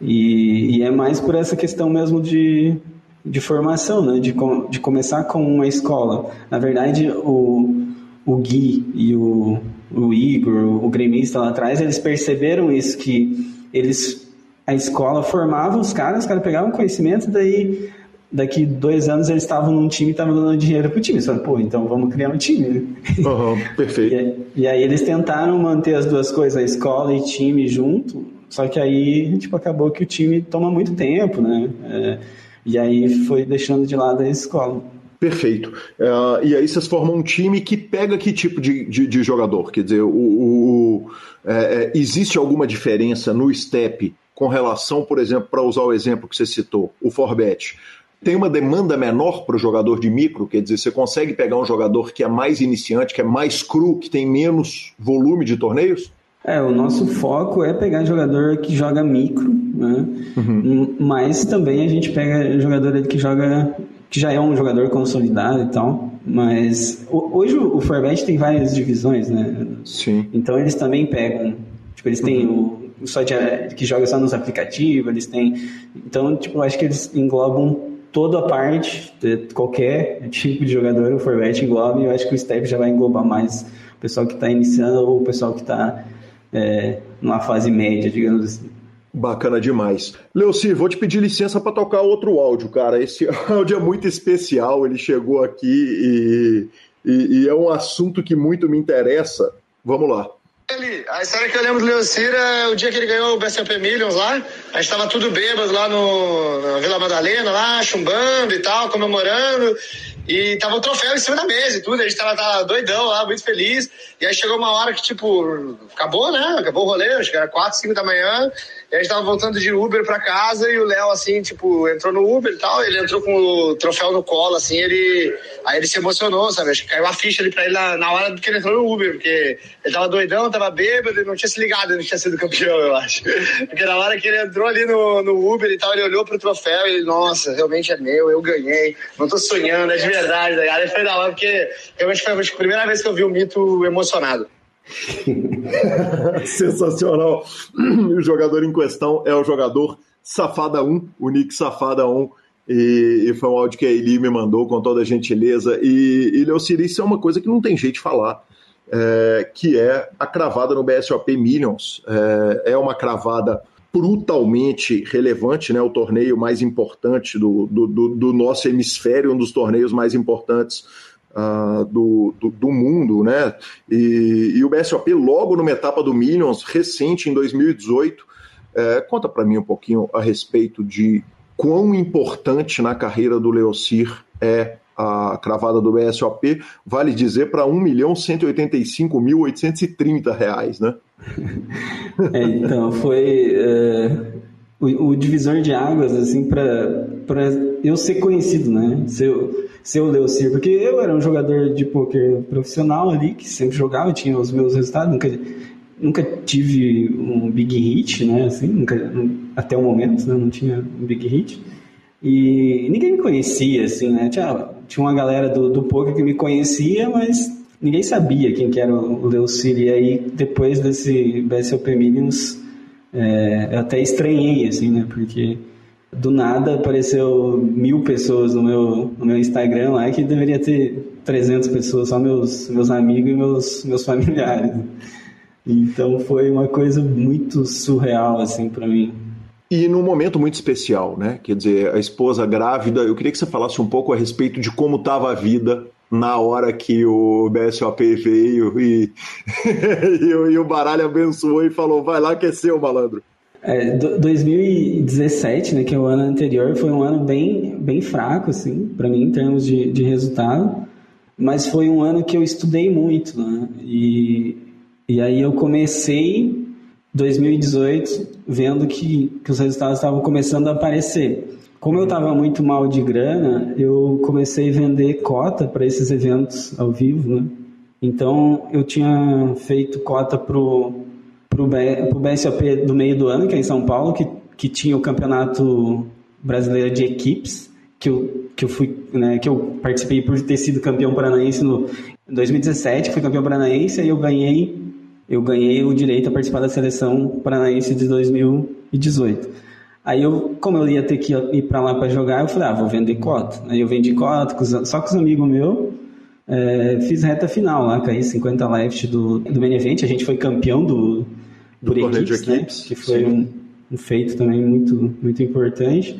Speaker 5: E, e é mais por essa questão mesmo de, de formação, né? de, de começar com uma escola. Na verdade, o, o Gui e o, o Igor, o gremista lá atrás, eles perceberam isso, que eles a escola formava os caras, os caras pegavam conhecimento, daí daqui dois anos eles estavam num time e estavam dando dinheiro pro time. Eles falaram, pô, então vamos criar um time.
Speaker 1: Uhum, perfeito.
Speaker 5: e, e, aí eles tentaram manter as duas coisas, a escola e time junto, só que aí, tipo, acabou que o time toma muito tempo, né? É, e aí foi deixando de lado a escola.
Speaker 1: Perfeito. Uh, e aí vocês formam um time que pega que tipo de, de, de jogador? Quer dizer, o, o, o é, é existe alguma diferença no step com relação, por exemplo, para usar o exemplo que você citou, o Forbet? Tem uma demanda menor para o jogador de micro? Quer dizer, você consegue pegar um jogador que é mais iniciante, que é mais cru, que tem menos volume de torneios?
Speaker 5: É, o nosso foco é pegar jogador que joga micro, né? Uhum. Mas também a gente pega jogador que joga que já é um jogador consolidado e tal. Mas hoje o Forbet tem várias divisões, né?
Speaker 1: Sim.
Speaker 5: Então eles também pegam, tipo, eles têm uhum. o, só de, que joga só nos aplicativos, eles têm. Então, tipo, acho que eles englobam toda a parte, qualquer tipo de jogador, o Forbet engloba, e eu acho que o Step já vai englobar mais o pessoal que está iniciando ou o pessoal que está é, numa fase média, digamos assim.
Speaker 1: Bacana demais. Leoci, vou te pedir licença para tocar outro áudio, cara. Esse áudio é muito especial, ele chegou aqui e, e, e é um assunto que muito me interessa. Vamos lá.
Speaker 7: A história que eu lembro do Leocir é o dia que ele ganhou o BSOP Millions lá. A gente tava tudo bêbado lá no, Vila Madalena, lá, chumbando e tal, comemorando. E tava o troféu em cima da mesa e tudo. A gente tava, tava doidão lá, muito feliz. E aí chegou uma hora que, tipo, acabou, né? Acabou o rolê, acho que era 4, 5 da manhã. E a gente tava voltando de Uber pra casa e o Léo, assim, tipo, entrou no Uber e tal. Ele entrou com o troféu no colo, assim, ele. Aí ele se emocionou, sabe? Acho que caiu a ficha ali pra ele na, na hora que ele entrou no Uber, porque ele tava doidão, tava bêbado e não tinha se ligado, ele tinha sido campeão, eu acho. Porque na hora que ele entrou ali no, no Uber e tal, ele olhou pro troféu e ele, nossa, realmente é meu, eu ganhei, não tô sonhando, é de verdade, tá ligado? Aí foi da hora, porque realmente foi a primeira vez que eu vi o mito emocionado.
Speaker 1: Sensacional. O jogador em questão é o jogador Safada 1, o Nick Safada 1. E, e, foi um áudio que a Eli me mandou com toda a gentileza. E, e Leocir, isso é uma coisa que não tem jeito de falar, é, que é a cravada no BSOP Millions. É, é uma cravada brutalmente relevante, né? O torneio mais importante do, do, do, do nosso hemisfério, um dos torneios mais importantes uh, do, do, do, mundo, né? E, e, o BSOP, logo numa etapa do Millions, recente, em 2018, é, conta para mim um pouquinho a respeito de quão importante na carreira do Leocir é a cravada do BSOP, vale dizer para 1.185.830 reais, né?
Speaker 5: É, então, foi é, o, o, divisor de águas, assim, para eu ser conhecido, né? Ser, ser o Leocir, porque eu era um jogador de poker profissional ali, que sempre jogava, tinha os meus resultados, nunca, nunca tive um big hit, né? Assim, nunca, até o momento, né? não tinha um big hit. E ninguém me conhecia, assim, né? Tinha, tinha uma galera do, do poker que me conhecia, mas ninguém sabia quem que era o Leocir. E aí, depois desse BSOP Millions, é, eu até estranhei, assim, né? Porque do nada apareceu mil pessoas no meu, no meu Instagram lá, que deveria ter 300 pessoas, só meus, meus amigos e meus, meus familiares. Então foi uma coisa muito surreal, assim, para mim.
Speaker 1: E num momento muito especial, né? Quer dizer, a esposa grávida, eu queria que você falasse um pouco a respeito de como estava a vida na hora que o BSOP veio e, e, o baralho abençoou e falou: vai lá que é seu, malandro.
Speaker 5: É, 2017, né, que é o ano anterior, foi um ano bem, bem fraco, assim, para mim, em termos de, de resultado, mas foi um ano que eu estudei muito, né, e, e aí eu comecei 2018 vendo que, que os resultados estavam começando a aparecer. Como eu estava muito mal de grana, eu comecei a vender cota para esses eventos ao vivo, né? Então eu tinha feito cota pro pro, pro BSOP do meio do ano, que é em São Paulo, que, que tinha o campeonato brasileiro de equipes, que eu, que eu fui, né, que eu participei por ter sido campeão paranaense no 2017, fui campeão paranaense, e eu ganhei eu ganhei o direito a participar da seleção paranaense de 2018. Aí eu, como eu ia ter que ir para lá para jogar, eu falei, ah, vou vender cota. Aí eu vendi cota, só com os amigos meus, é, fiz reta final lá, caí 50 left do, do main event, a gente foi campeão do,
Speaker 1: por do equipes,
Speaker 5: né? que foi um, um, feito também muito, muito importante.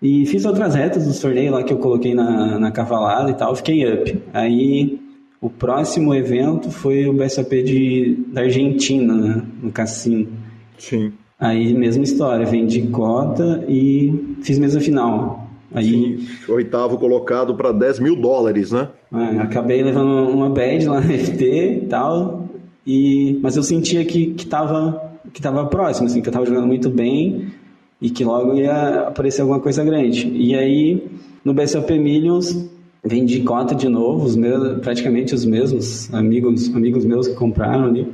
Speaker 5: E fiz outras retas dos torneios lá que eu coloquei na, na cavalada e tal, fiquei up. Aí o próximo evento foi o BSOP de, da Argentina, né? no cassino.
Speaker 1: Sim.
Speaker 5: Aí, mesma história, vendi cota e fiz mesa final. Aí,
Speaker 1: Sim, oitavo colocado para 10 mil dólares, né?
Speaker 5: É, acabei levando uma bad lá no FT e tal, e, mas eu sentia que, que, tava, que tava próximo, assim, que eu tava jogando muito bem e que logo ia aparecer alguma coisa grande. E aí, no BSOP Millions, vendi cota de novo, os meus, praticamente os mesmos amigos, amigos meus que compraram ali.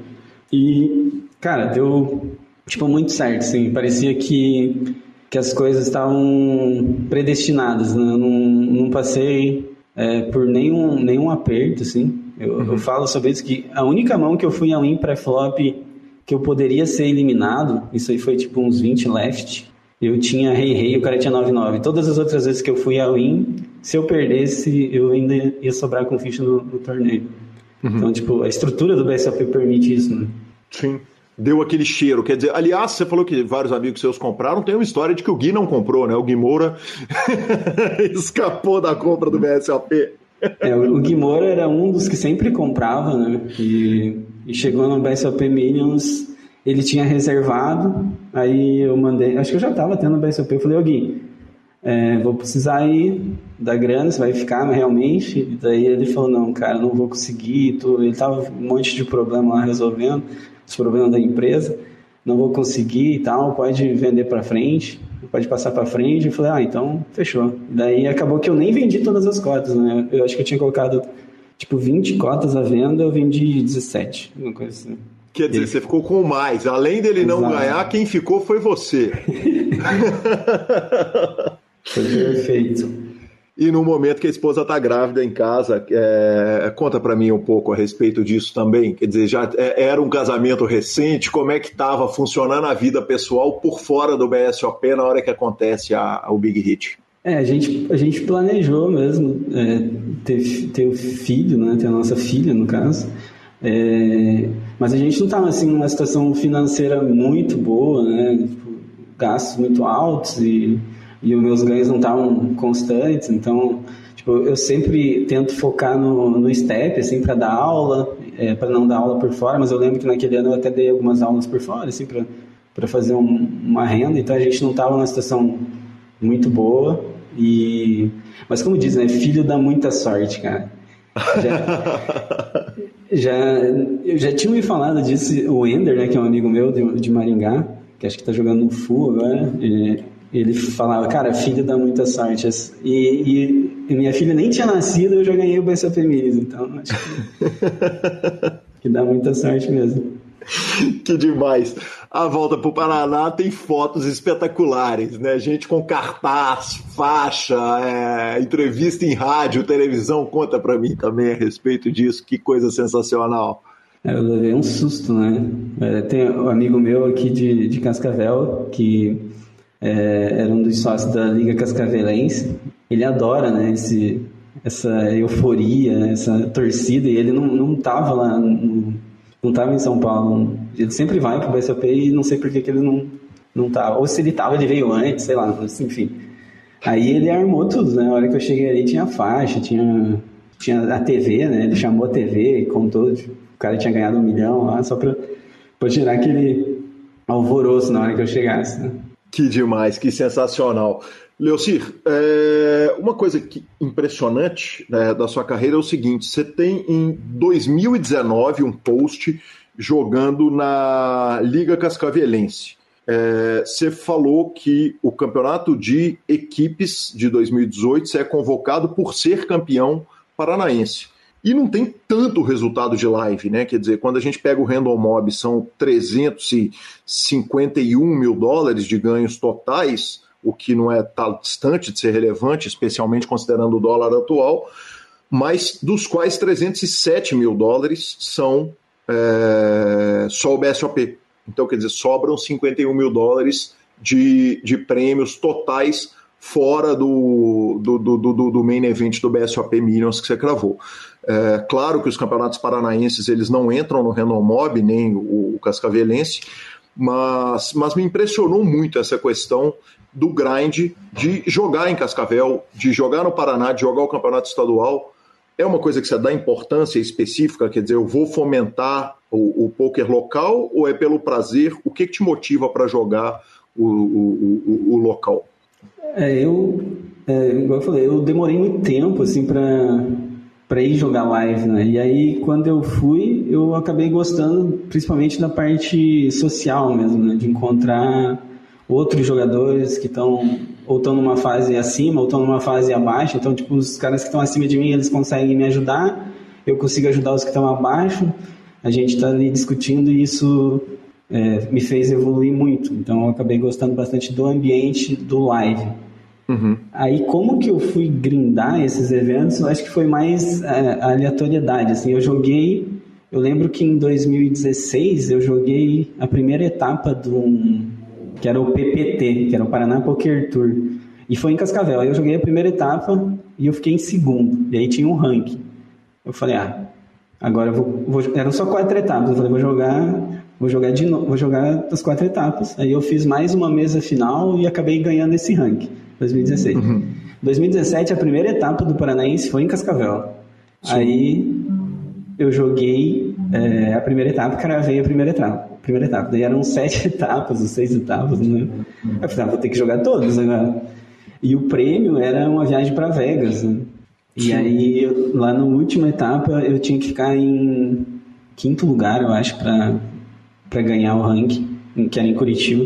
Speaker 5: E, cara, deu tipo muito certo, assim, parecia que, que as coisas estavam predestinadas, né? Eu não, não passei é, por nenhum, nenhum aperto, assim. Eu, uhum. eu, falo sobre isso que a única mão que eu fui a win pré-flop que eu poderia ser eliminado, isso aí foi tipo uns 20 left, eu tinha rei rei, o cara tinha 9-9. Todas as outras vezes que eu fui a win, se eu perdesse, eu ainda ia sobrar com ficha no, no torneio. Uhum. Então, tipo, a estrutura do BSOP permite isso, né?
Speaker 1: Sim. Deu aquele cheiro. Quer dizer, aliás, você falou que vários amigos seus compraram. Tem uma história de que o Gui não comprou, né? O Gui Moura escapou da compra do BSOP.
Speaker 5: É, o Gui Moura era um dos que sempre comprava, né? E, e chegou no BSOP Minions, ele tinha reservado. Aí eu mandei, acho que eu já estava tendo o BSOP. Eu falei, ô Gui, é, vou precisar ir da grana, você vai ficar realmente? E daí ele falou, não, cara, não vou conseguir. Tô... Ele tava um monte de problema lá resolvendo, os problemas da empresa, não vou conseguir e tal, pode vender para frente, pode passar para frente. Eu falei, ah, então fechou. Daí acabou que eu nem vendi todas as cotas, né? Eu acho que eu tinha colocado tipo 20 cotas à venda, eu vendi 17, uma coisa assim.
Speaker 1: Quer dizer, ele... você ficou com mais. Além dele Exato. não ganhar, quem ficou foi você.
Speaker 5: Foi perfeito.
Speaker 1: E no momento que a esposa está grávida em casa, é, conta para mim um pouco a respeito disso também. Quer dizer, já é, era um casamento recente, como é que estava funcionando a vida pessoal por fora do BSOP na hora que acontece a, o Big Hit?
Speaker 5: É, a gente, a gente planejou mesmo é, ter, ter o filho, né, ter a nossa filha, no caso. É, mas a gente não estava assim numa situação financeira muito boa, né? Tipo, gastos muito altos e e os meus ganhos não estavam constantes, então tipo, eu sempre tento focar no, no step, assim, para dar aula, é, para não dar aula por fora, mas eu lembro que naquele ano eu até dei algumas aulas por fora, assim, para fazer um, uma renda, então a gente não estava numa situação muito boa, e... mas como diz, né, filho dá muita sorte, cara. Já, já, eu já tinha me falado disso, o Ender, né, que é um amigo meu de, de Maringá, que acho que está jogando no FU agora, e, ele falava, cara, filho dá muita sorte. E, e, minha filha nem tinha nascido, eu já ganhei o BSOP Minis, então acho que, que dá muita sorte mesmo.
Speaker 1: Que demais. A volta para o Paraná tem fotos espetaculares, né? Gente com cartaz, faixa, é, entrevista em rádio, televisão. Conta para mim também a respeito disso. Que coisa sensacional.
Speaker 5: É, eu levei um susto, né? É, tem um amigo meu aqui de, de Cascavel que é, era um dos sócios da Liga Cascavelense. Ele adora né, esse, essa euforia, essa torcida, e ele não, não tava lá, não tava em São Paulo. Ele sempre vai pro BSOP e não sei por que, que ele não, não tava. Ou se ele tava, ele veio antes, sei lá, enfim. Aí ele armou tudo, né? Hora que eu cheguei ali tinha faixa, tinha, tinha a TV, né? Ele chamou a TV e contou, o cara tinha ganhado um milhão lá, só pra tirar aquele alvoroço na hora que eu chegasse, né?
Speaker 1: Que demais, que sensacional. Leocir, é, uma coisa que, impressionante né, da sua carreira é o seguinte: você tem em 2019 um post jogando na Liga Cascavelense. É, você falou que o campeonato de equipes de 2018 você é convocado por ser campeão paranaense. E não tem tanto resultado de live, né? Quer dizer, quando a gente pega o Random Mob, são 351 mil dólares de ganhos totais, o que não é tão distante de ser relevante, especialmente considerando o dólar atual, mas dos quais 307 mil dólares são é, só o BSOP. Então, quer dizer, sobram 51 mil dólares de, de prêmios totais fora do, do, do, do, do main event do BSOP Millions que você cravou. É, claro que os campeonatos paranaenses eles não entram no Renomob, nem o, o Cascavelense, mas, mas me impressionou muito essa questão do grind de jogar em Cascavel, de jogar no Paraná, de jogar o campeonato estadual. É uma coisa que você dá importância específica, quer dizer, eu vou fomentar o, o poker local ou é pelo prazer? O que, que te motiva para jogar o, o, o, o local?
Speaker 5: É, eu, é, igual eu falei, eu demorei muito tempo, assim, para para ir jogar live, né? E aí, quando eu fui, eu acabei gostando principalmente da parte social mesmo, né? De encontrar outros jogadores que estão ou estão numa fase acima ou estão numa fase abaixo. Então, tipo, os caras que estão acima de mim, eles conseguem me ajudar, eu consigo ajudar os que estão abaixo. A gente está ali discutindo e isso é, me fez evoluir muito. Então, eu acabei gostando bastante do ambiente do live. Uhum. Aí, como que eu fui grindar esses eventos? Eu acho que foi mais é, aleatoriedade. Assim, eu joguei. Eu lembro que em 2016 eu joguei a primeira etapa do que era o PPT, que era o Paraná Poker Tour, e foi em Cascavel. Aí eu joguei a primeira etapa e eu fiquei em segundo. E aí tinha um ranking. Eu falei, ah, agora eu vou, vou eram só quatro etapas. Eu falei, vou jogar vou jogar de novo, vou jogar as quatro etapas. Aí eu fiz mais uma mesa final e acabei ganhando esse ranking. 2016. Uhum. 2017, a primeira etapa do Paranaense foi em Cascavel. Sim. Aí eu joguei é, a primeira etapa, cravei a primeira etapa. Primeira etapa. Daí eram sete etapas, ou seis etapas, né? Eu falei, ah, vou ter que jogar todas agora. E o prêmio era uma viagem para Vegas, né? E aí, eu, lá na última etapa, eu tinha que ficar em quinto lugar, eu acho, para ganhar o ranking, que era em Curitiba.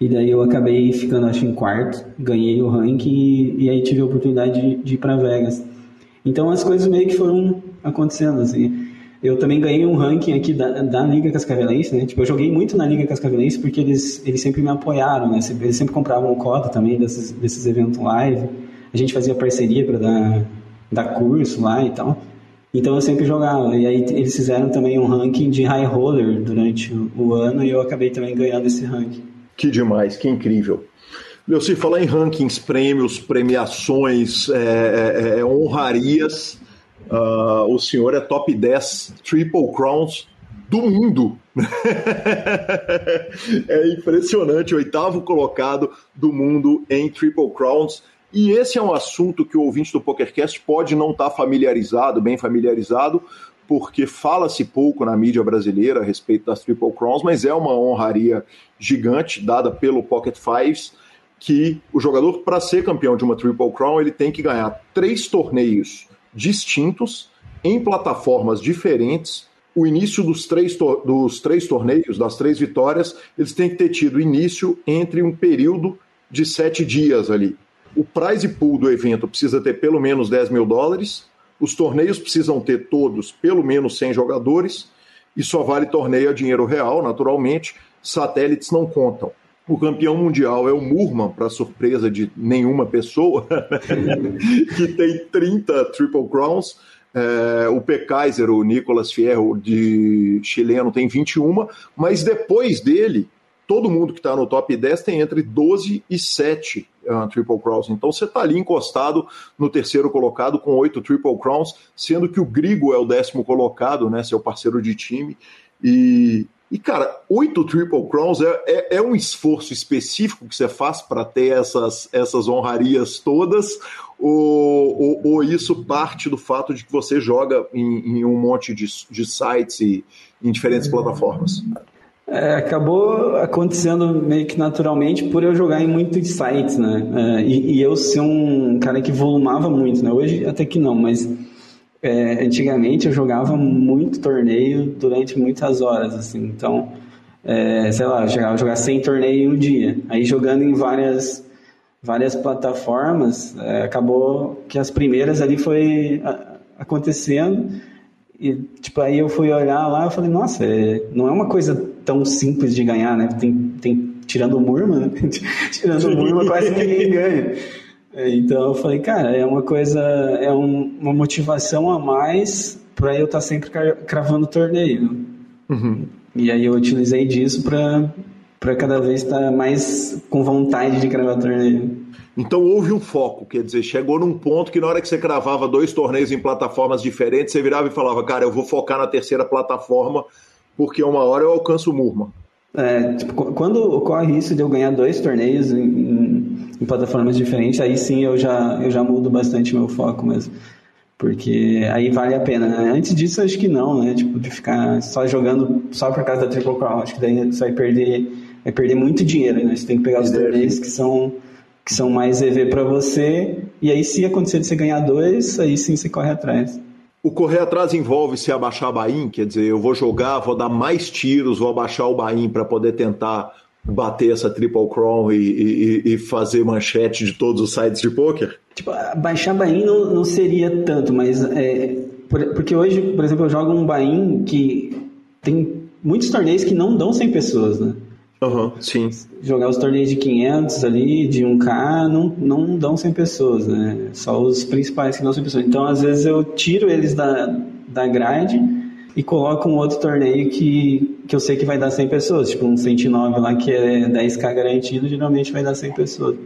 Speaker 5: E daí eu acabei ficando, acho, em quarto, ganhei o ranking e, e aí tive a oportunidade de, de ir para Vegas. Então as coisas meio que foram acontecendo, assim. Eu também ganhei um ranking aqui da, da Liga Cascavelense, né? Tipo, eu joguei muito na Liga Cascavelense porque eles, eles sempre me apoiaram, né? Eles sempre compravam cota também desses, desses eventos live. a gente fazia parceria para dar, dar curso lá e tal. Então eu sempre jogava. E aí eles fizeram também um ranking de high roller durante o ano e eu acabei também ganhando esse ranking.
Speaker 1: Que demais, que incrível. Leuci, falar em rankings, prêmios, premiações, é, é, é honrarias, uh, o senhor é top 10 Triple Crowns do mundo. é impressionante, oitavo colocado do mundo em Triple Crowns. E esse é um assunto que o ouvinte do PokerCast pode não estar tá familiarizado, bem familiarizado, porque fala-se pouco na mídia brasileira a respeito das Triple Crowns, mas é uma honraria gigante dada pelo Pocket Fives que o jogador, para ser campeão de uma Triple Crown, ele tem que ganhar três torneios distintos, em plataformas diferentes. O início dos três, dos três torneios, das três vitórias, eles têm que ter tido início entre um período de sete dias ali. O prize pool do evento precisa ter pelo menos 10 mil dólares, os torneios precisam ter todos pelo menos 100 jogadores, e só vale torneio a dinheiro real, naturalmente, satélites não contam. O campeão mundial é o Murman, para surpresa de nenhuma pessoa, que tem 30 Triple Crowns. É, o P. Kaiser, o Nicolas Fierro, de chileno, tem 21, mas depois dele, todo mundo que está no top 10 tem entre 12 e 7 uh, é, Triple Crowns. Então você está ali encostado no terceiro colocado com oito Triple Crowns, sendo que o Grigo é o décimo colocado, né, seu parceiro de time. E, e, cara, oito Triple Crowns é, é, é, um esforço específico que você faz para ter essas, essas honrarias todas, ou, ou, ou, isso parte do fato de que você joga em, em um monte de, de sites e em diferentes plataformas?
Speaker 5: É, acabou acontecendo meio que naturalmente por eu jogar em muitos sites, né? É, e, e, eu ser um cara que volumava muito, né? Hoje até que não, mas é, antigamente eu jogava muito torneio durante muitas horas, assim, então, é, sei lá, eu chegava a jogar 100 torneios em um dia. Aí jogando em várias, várias plataformas, é, acabou que as primeiras ali foi acontecendo e, tipo, aí eu fui olhar lá e falei, nossa, é, não é uma coisa tão simples de ganhar, né? Tem, tem, tirando o Murma, né? tirando o Murma quase ninguém ganha. É, então eu falei, cara, é uma coisa, é um, uma motivação a mais para eu estar tá sempre cravando torneio. Uhum. E aí eu utilizei disso para cada vez estar tá mais com vontade de cravar torneio.
Speaker 1: Então houve um foco, quer dizer, chegou num ponto que na hora que você cravava dois torneios em plataformas diferentes, você virava e falava, cara, eu vou focar na terceira plataforma, porque uma hora eu alcanço o Murma.
Speaker 5: É, tipo, quando ocorre isso de eu ganhar dois torneios em, em, em, plataformas diferentes, aí sim eu já, eu já mudo bastante meu foco mesmo. Porque aí vale a pena, né? Antes disso, acho que não, né? Tipo, de ficar só jogando só por causa da Triple Crown. Acho que daí você vai perder, vai perder muito dinheiro, né? Você tem que pegar os torneios que são, que são mais EV para você. E aí, se acontecer de você ganhar dois, aí sim você corre atrás.
Speaker 1: O correr atrás envolve se abaixar bain, quer dizer, eu vou jogar, vou dar mais tiros, vou abaixar o bain para poder tentar bater essa triple crown e, e, e, fazer manchete de todos os sites de poker?
Speaker 5: Tipo, baixar bain não, não seria tanto, mas é, porque hoje, por exemplo, eu jogo um bain que tem muitos torneios que não dão 100 pessoas, né?
Speaker 1: Uhum, sim.
Speaker 5: Jogar os torneios de 500 ali, de 1K, não, não dão 100 pessoas, né? Só os principais que dão 100 pessoas. Então, às vezes, eu tiro eles da, da grade e coloco um outro torneio que, que eu sei que vai dar 100 pessoas. Tipo, um 109 lá que é 10K garantido, geralmente vai dar 100 pessoas.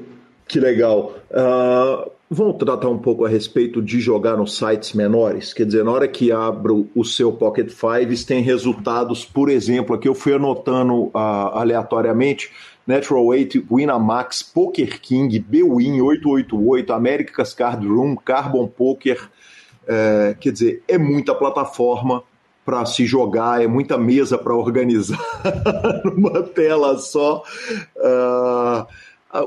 Speaker 1: Que legal. Uh, Vamos tratar um pouco a respeito de jogar nos sites menores. Quer dizer, na hora que abro o seu Pocket Fives, tem resultados, por exemplo, aqui eu fui anotando uh, aleatoriamente. Natural 8, Winamax, Poker King, Bwin 888, America's Card Room, Carbon Poker. É, quer dizer, é muita plataforma para se jogar, é muita mesa para organizar numa tela só. Uh, ah,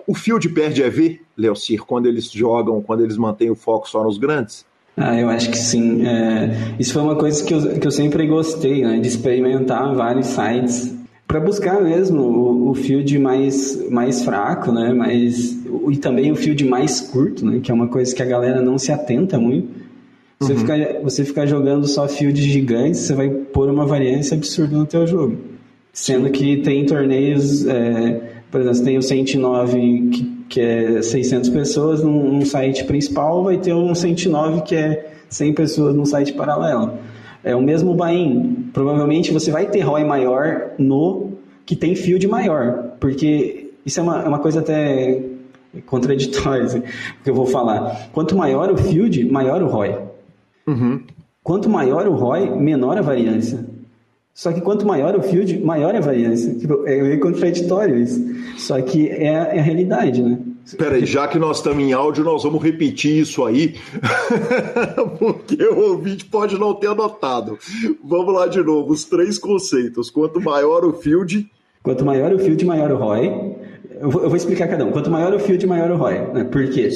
Speaker 1: o field perde a ver, Leocir, quando eles jogam, quando eles mantêm o foco só nos grandes?
Speaker 5: Ah, eu acho que sim. É, isso foi uma coisa que eu, que eu sempre gostei, né, de experimentar vários sites para buscar mesmo o, o field mais, mais fraco, né, mais, e também o field mais curto, né, que é uma coisa que a galera não se atenta muito. Você, uhum. ficar, você ficar jogando só fields gigantes, você vai pôr uma variância absurda no teu jogo. Sendo que tem torneios é, Por exemplo, tem o 109 que, que é 600 pessoas num, num site principal, vai ter um 109 que é 100 pessoas num site paralelo. É o mesmo buy-in. Provavelmente você vai ter ROI maior no que tem field maior, porque isso é uma, é uma coisa até contraditória assim, que eu vou falar. Quanto maior o field, maior o ROI. Uhum. Quanto maior o ROI, menor a variância. Só que quanto maior o field, maior a variância. Tipo, é meio contraditório isso. Só que é, é a realidade, né?
Speaker 1: Peraí, já que nós estamos em áudio, nós vamos repetir isso aí, porque o ouvinte pode não ter anotado. Vamos lá de novo, os três conceitos. Quanto maior o field...
Speaker 5: Quanto maior o field, maior o ROI. Eu vou, eu vou, explicar cada um. Quanto maior o field, maior o ROI. Né? Por quê?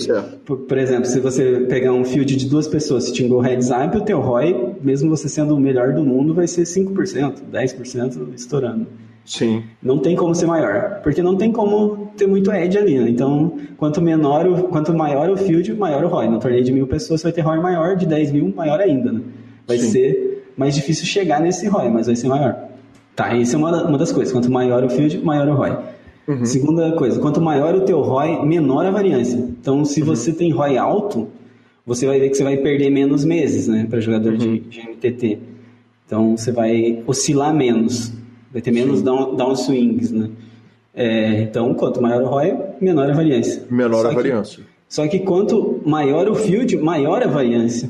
Speaker 5: Por, por, exemplo, se você pegar um field de duas pessoas, se tingou heads up, o teu ROI, mesmo você sendo o melhor do mundo, vai ser 5%, 10% estourando.
Speaker 1: Sim.
Speaker 5: Não tem como ser maior, porque não tem como ter muito edge ali, né? Então, quanto menor, o, quanto maior o field, maior o ROI. No torneio de mil pessoas, você vai ter ROI maior, de 10 mil, maior ainda, né? Vai Sim. ser mais difícil chegar nesse ROI, mas vai ser maior. Tá, isso é uma, uma das coisas. Quanto maior o field, maior o ROI. Uhum. Segunda coisa, quanto maior o teu ROI, menor a variância. Então, se uhum. você tem ROI alto, você vai ver que você vai perder menos meses, né, para jogador uhum. de, de, MTT. Então, você vai oscilar menos, vai ter menos down, down swings, né. É, então, quanto maior o ROI, menor a variância.
Speaker 1: Menor só a variância.
Speaker 5: Que, só que quanto maior o field, maior a variância.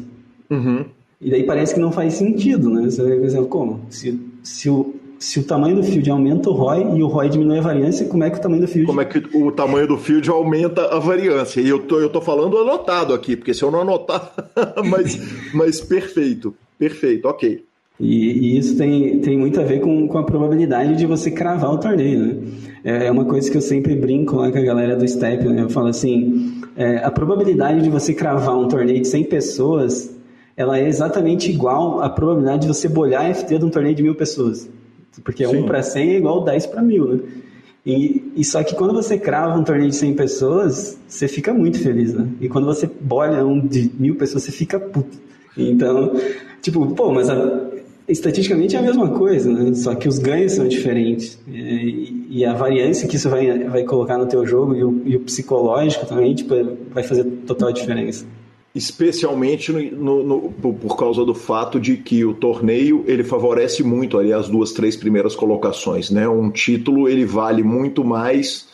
Speaker 1: Uhum.
Speaker 5: E daí parece que não faz sentido, né? Você vai dizer, como? Se, se o, se o tamanho do field aumenta o ROI e o ROI diminui a variância, como é que o tamanho do field...
Speaker 1: Como é que o tamanho do field aumenta a variância? E eu tô, eu tô falando anotado aqui, porque se eu não anotar... mas, mas perfeito, perfeito, ok.
Speaker 5: E, e, isso tem, tem muito a ver com, com a probabilidade de você cravar o torneio, né? É, é uma coisa que eu sempre brinco lá com a galera do Step, né? Eu falo assim, é, a probabilidade de você cravar um torneio de 100 pessoas, ela é exatamente igual à probabilidade de você bolhar a FT de um torneio de mil pessoas. Porque Sim. 1 para 100 é igual 10 para 1000, né? E, e, só que quando você crava um torneio de 100 pessoas, você fica muito feliz, né? E quando você bolha um de mil pessoas, você fica puto. Então, tipo, pô, mas a, estatisticamente é a mesma coisa, né? Só que os ganhos são diferentes. E, e, a variância que isso vai, vai colocar no teu jogo e o, e o psicológico também, tipo, vai fazer total diferença
Speaker 1: especialmente no, no, no, por causa do fato de que o torneio ele favorece muito ali as duas, três primeiras colocações, né? Um título ele vale muito mais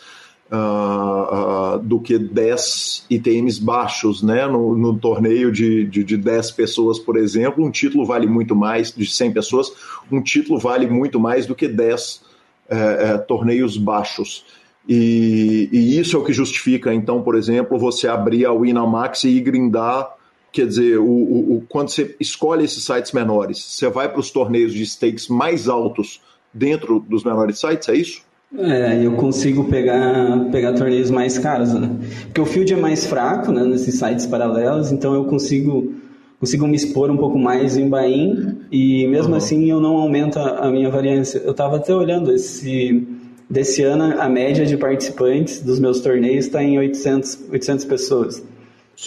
Speaker 1: uh, uh, do que 10 ITMs baixos, né? No, no torneio de, de, de 10 pessoas, por exemplo, um título vale muito mais de 100 pessoas, um título vale muito mais do que 10 eh, eh, torneios baixos. E, e, isso é o que justifica, então, por exemplo, você abrir a Winamax e grindar. Quer dizer, o, o, o, quando você escolhe esses sites menores, você vai para os torneios de stakes mais altos dentro dos menores sites, é isso?
Speaker 5: É, eu consigo pegar, pegar torneios mais caros, né? Porque o field é mais fraco, né, nesses sites paralelos, então eu consigo, consigo me expor um pouco mais em buy-in e mesmo uhum. assim eu não aumento a minha variância. Eu estava até olhando esse Desse ano, a média de participantes dos meus torneios está em 800, 800 pessoas.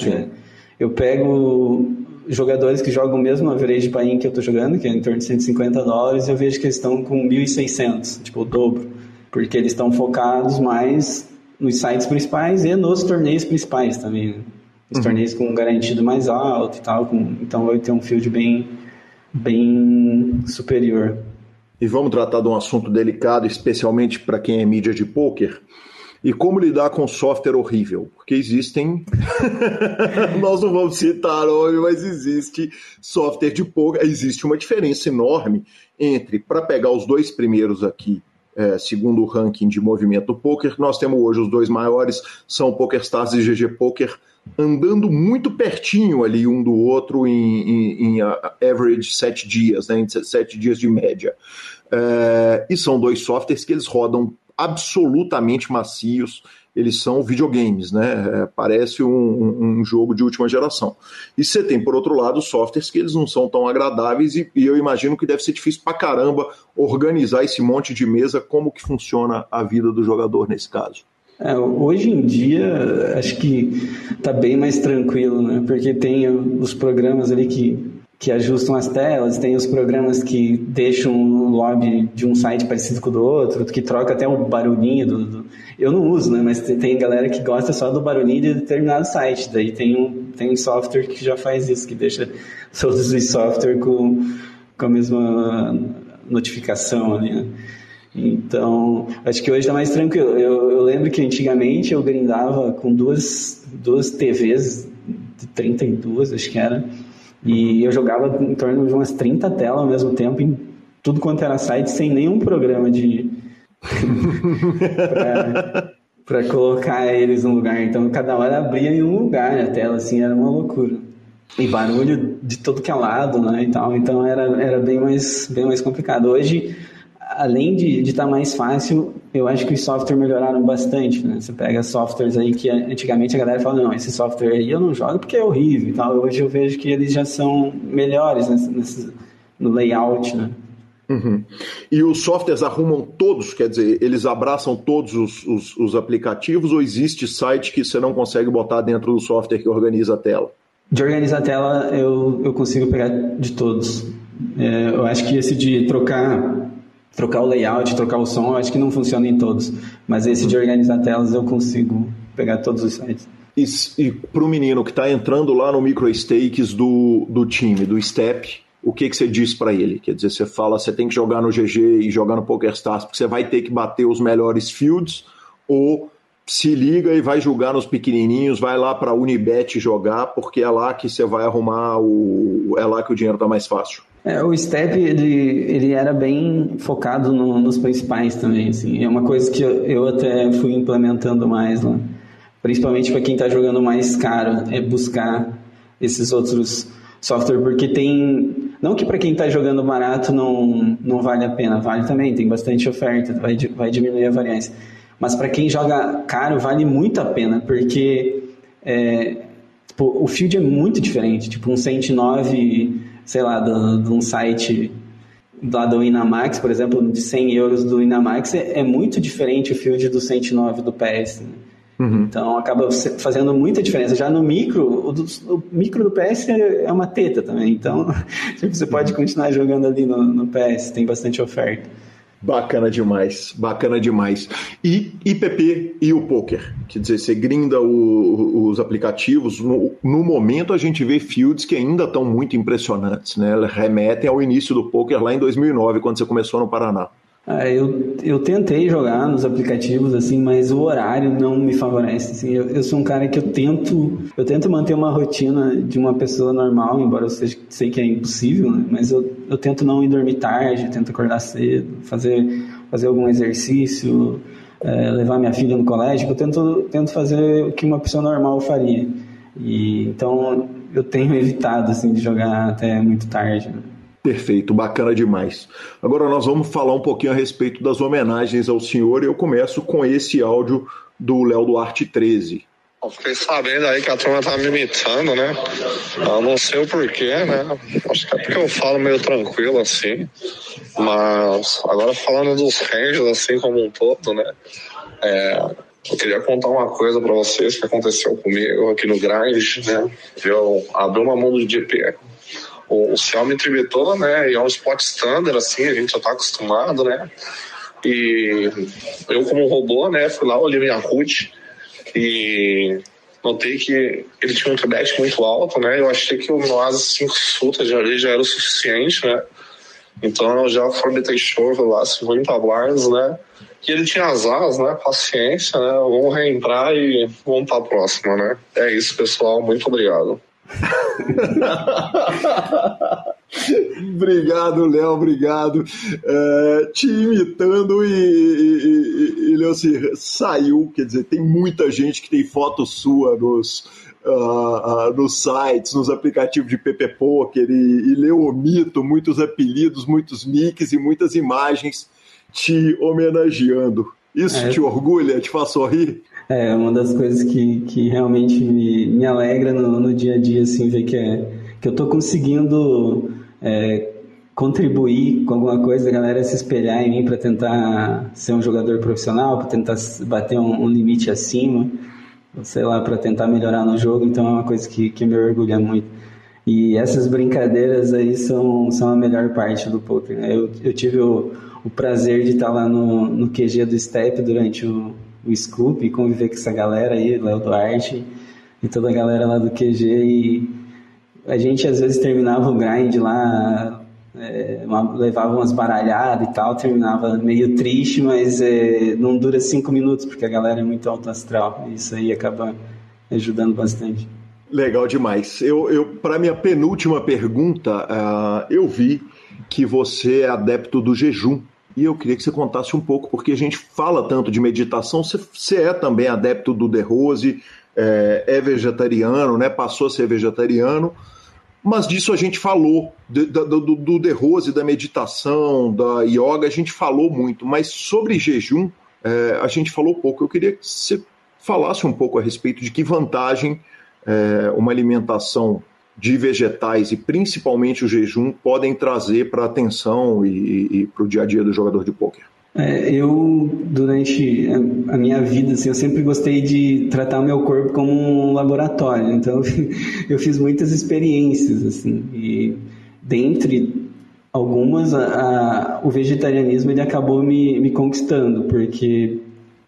Speaker 5: É, eu pego jogadores que jogam o mesmo average buy-in que eu estou jogando, que é em torno de 150 dólares, eu vejo que eles estão com 1.600, tipo o dobro, porque eles estão focados mais nos sites principais e nos torneios principais também. Né? Os uhum. torneios com um garantido mais alto e tal, com, então vai ter um field bem, bem superior.
Speaker 1: E vamos tratar de um assunto delicado, especialmente para quem é mídia de poker. E como lidar com software horrível? Porque existem. Nós não vamos citar nome, mas existe software de poker. Existe uma diferença enorme entre, para pegar os dois primeiros aqui, é, segundo o ranking de movimento poker, nós temos hoje os dois maiores, são PokerStars e GG Poker, andando muito pertinho ali um do outro em, em, em average sete dias, né, em sete dias de média. É, e são dois softwares que eles rodam absolutamente macios, eles são videogames, né? É, parece um, um, jogo de última geração. E você tem, por outro lado, softwares que eles não são tão agradáveis e, e, eu imagino que deve ser difícil pra caramba organizar esse monte de mesa, como que funciona a vida do jogador nesse caso.
Speaker 5: É, hoje em dia, acho que tá bem mais tranquilo, né? Porque tem os programas ali que que ajustam as telas, tem os programas que deixam o lobby de um site parecido com o do outro, que troca até o barulhinho do, do... eu não uso, né, mas tem galera que gosta só do barulhinho de determinado site, daí tem um, tem um software que já faz isso, que deixa todos os software com, com a mesma notificação ali, né? Então, acho que hoje está mais tranquilo. Eu, eu, lembro que antigamente eu grindava com duas, duas TVs de 32, acho que era, e eu jogava em torno de umas 30 telas ao mesmo tempo, em tudo quanto era site, sem nenhum programa de. para colocar eles no lugar. Então, cada hora abria em um lugar a tela, assim, era uma loucura. E barulho de todo que é lado, né, e tal. Então, era, era bem, mais, bem mais complicado. Hoje, além de estar tá mais fácil, eu acho que os softwares melhoraram bastante, né? Você pega softwares aí que antigamente a galera fala, não, esse software aí eu não jogo porque é horrível e tal. Hoje eu vejo que eles já são melhores nesse, nesse no layout, né?
Speaker 1: Uhum. E os softwares arrumam todos, quer dizer, eles abraçam todos os, os, os, aplicativos ou existe site que você não consegue botar dentro do software que organiza a tela?
Speaker 5: De organizar a tela eu, eu consigo pegar de todos. É, eu acho que esse de trocar trocar o layout, trocar o som, eu acho que não funciona em todos. Mas esse de organizar telas eu consigo pegar todos os sites.
Speaker 1: E, e para o menino que está entrando lá no micro stakes do, do time, do step, o que, que você diz para ele? Quer dizer, você fala, você tem que jogar no GG e jogar no PokerStars porque você vai ter que bater os melhores fields, ou se liga e vai jogar nos pequenininhos, vai lá para Unibet jogar, porque é lá que você vai arrumar o, é lá que o dinheiro está mais fácil.
Speaker 5: É, o Step ele, ele era bem focado no, nos principais também, assim. É uma coisa que eu, eu até fui implementando mais lá. Principalmente para quem está jogando mais caro, é buscar esses outros software, porque tem. Não que para quem está jogando barato não, não vale a pena, vale também, tem bastante oferta, vai, vai diminuir a variância. Mas para quem joga caro, vale muito a pena, porque é, tipo, o field é muito diferente. Tipo, um 109 sei lá, de um site lá do Inamax, por exemplo, de 100 euros do Inamax, é, é muito diferente o field do 109 do PS. Né? Uhum. Então acaba fazendo muita diferença. Já no micro, o, do, o, micro do PS é uma teta também. Então você pode continuar jogando ali no, no PS, tem bastante oferta.
Speaker 1: Bacana demais, bacana demais. E IPP e o poker, quer dizer, você grinda o, os aplicativos. No, no, momento a gente vê fields que ainda estão muito impressionantes, né? Remetem ao início do poker lá em 2009, quando você começou no Paraná.
Speaker 5: Ah, eu, eu tentei jogar nos aplicativos, assim, mas o horário não me favorece. Assim, eu, eu sou um cara que eu tento, eu tento manter uma rotina de uma pessoa normal, embora eu seja, sei que é impossível, né? mas eu, eu tento não ir dormir tarde, tento acordar cedo, fazer, fazer algum exercício, é, levar minha filha no colégio, eu tento, tento fazer o que uma pessoa normal faria. E, então eu tenho evitado assim, de jogar até muito tarde. Né?
Speaker 1: Perfeito, bacana demais. Agora nós vamos falar um pouquinho a respeito das homenagens ao senhor e eu começo com esse áudio do Léo Duarte 13.
Speaker 8: Eu fiquei sabendo aí que a turma tá me imitando, né? Eu não sei o porquê, né? Acho que é porque eu falo meio tranquilo assim. Mas agora falando dos ranges assim como um todo, né? É, eu queria contar uma coisa para vocês que aconteceu comigo aqui no Grind, né? Eu abri uma mão do GP o, o Xiaomi tribetou, né? E é um spot standard, assim, a gente já tá acostumado, né? E eu, como robô, né, fui lá, olhei minha root e notei que ele tinha um tribet muito alto, né? Eu achei que o meu asa 5 sutas já, já era o suficiente, né? Então eu já forbitei chove lá, 50 blinds, né? E ele tinha as asas, né? Paciência, né? Vamos reentrar e vamos para a próxima, né? É isso, pessoal. Muito obrigado.
Speaker 1: obrigado, Léo, obrigado. É, te imitando e, e, e, e saiu, quer dizer, tem muita gente que tem foto sua nos, uh, uh, nos sites, nos aplicativos de PP Poker e, e leu o mito, muitos apelidos, muitos nicks e muitas imagens te homenageando. Isso é. te orgulha, te faz sorrir?
Speaker 5: É uma das coisas que, que realmente me, me alegra no, no dia a dia, assim, ver que, é, que eu estou conseguindo é, contribuir com alguma coisa, a galera se espelhar em mim para tentar ser um jogador profissional, para tentar bater um, um, limite acima, sei lá, para tentar melhorar no jogo, então é uma coisa que, que me orgulha muito. E essas brincadeiras aí são, são a melhor parte do poker. Né? Eu, eu tive o, o prazer de estar lá no, no QG do Step durante o, o Scoop e conviver com essa galera aí, Léo Duarte e toda a galera lá do QG. E a gente às vezes terminava o grind lá, é, uma, levava umas baralhadas e tal, terminava meio triste, mas é, não dura cinco minutos porque a galera é muito alto astral. Isso aí acaba ajudando bastante.
Speaker 1: Legal demais. Eu, eu para minha penúltima pergunta, uh, eu vi que você é adepto do jejum. E eu queria que você contasse um pouco, porque a gente fala tanto de meditação, você, é também adepto do The Rose, é, é, vegetariano, né? Passou a ser vegetariano, mas disso a gente falou, do, do, do The Rose, da meditação, da yoga, a gente falou muito, mas sobre jejum é, a gente falou pouco. Eu queria que você falasse um pouco a respeito de que vantagem é, uma alimentação de vegetais e principalmente o jejum podem trazer para a atenção e, e para o dia a dia do jogador de pôquer?
Speaker 5: É, eu, durante a minha vida, assim, eu sempre gostei de tratar o meu corpo como um laboratório. Então, eu fiz muitas experiências, assim, e dentre algumas, a, a, o vegetarianismo ele acabou me, me conquistando, porque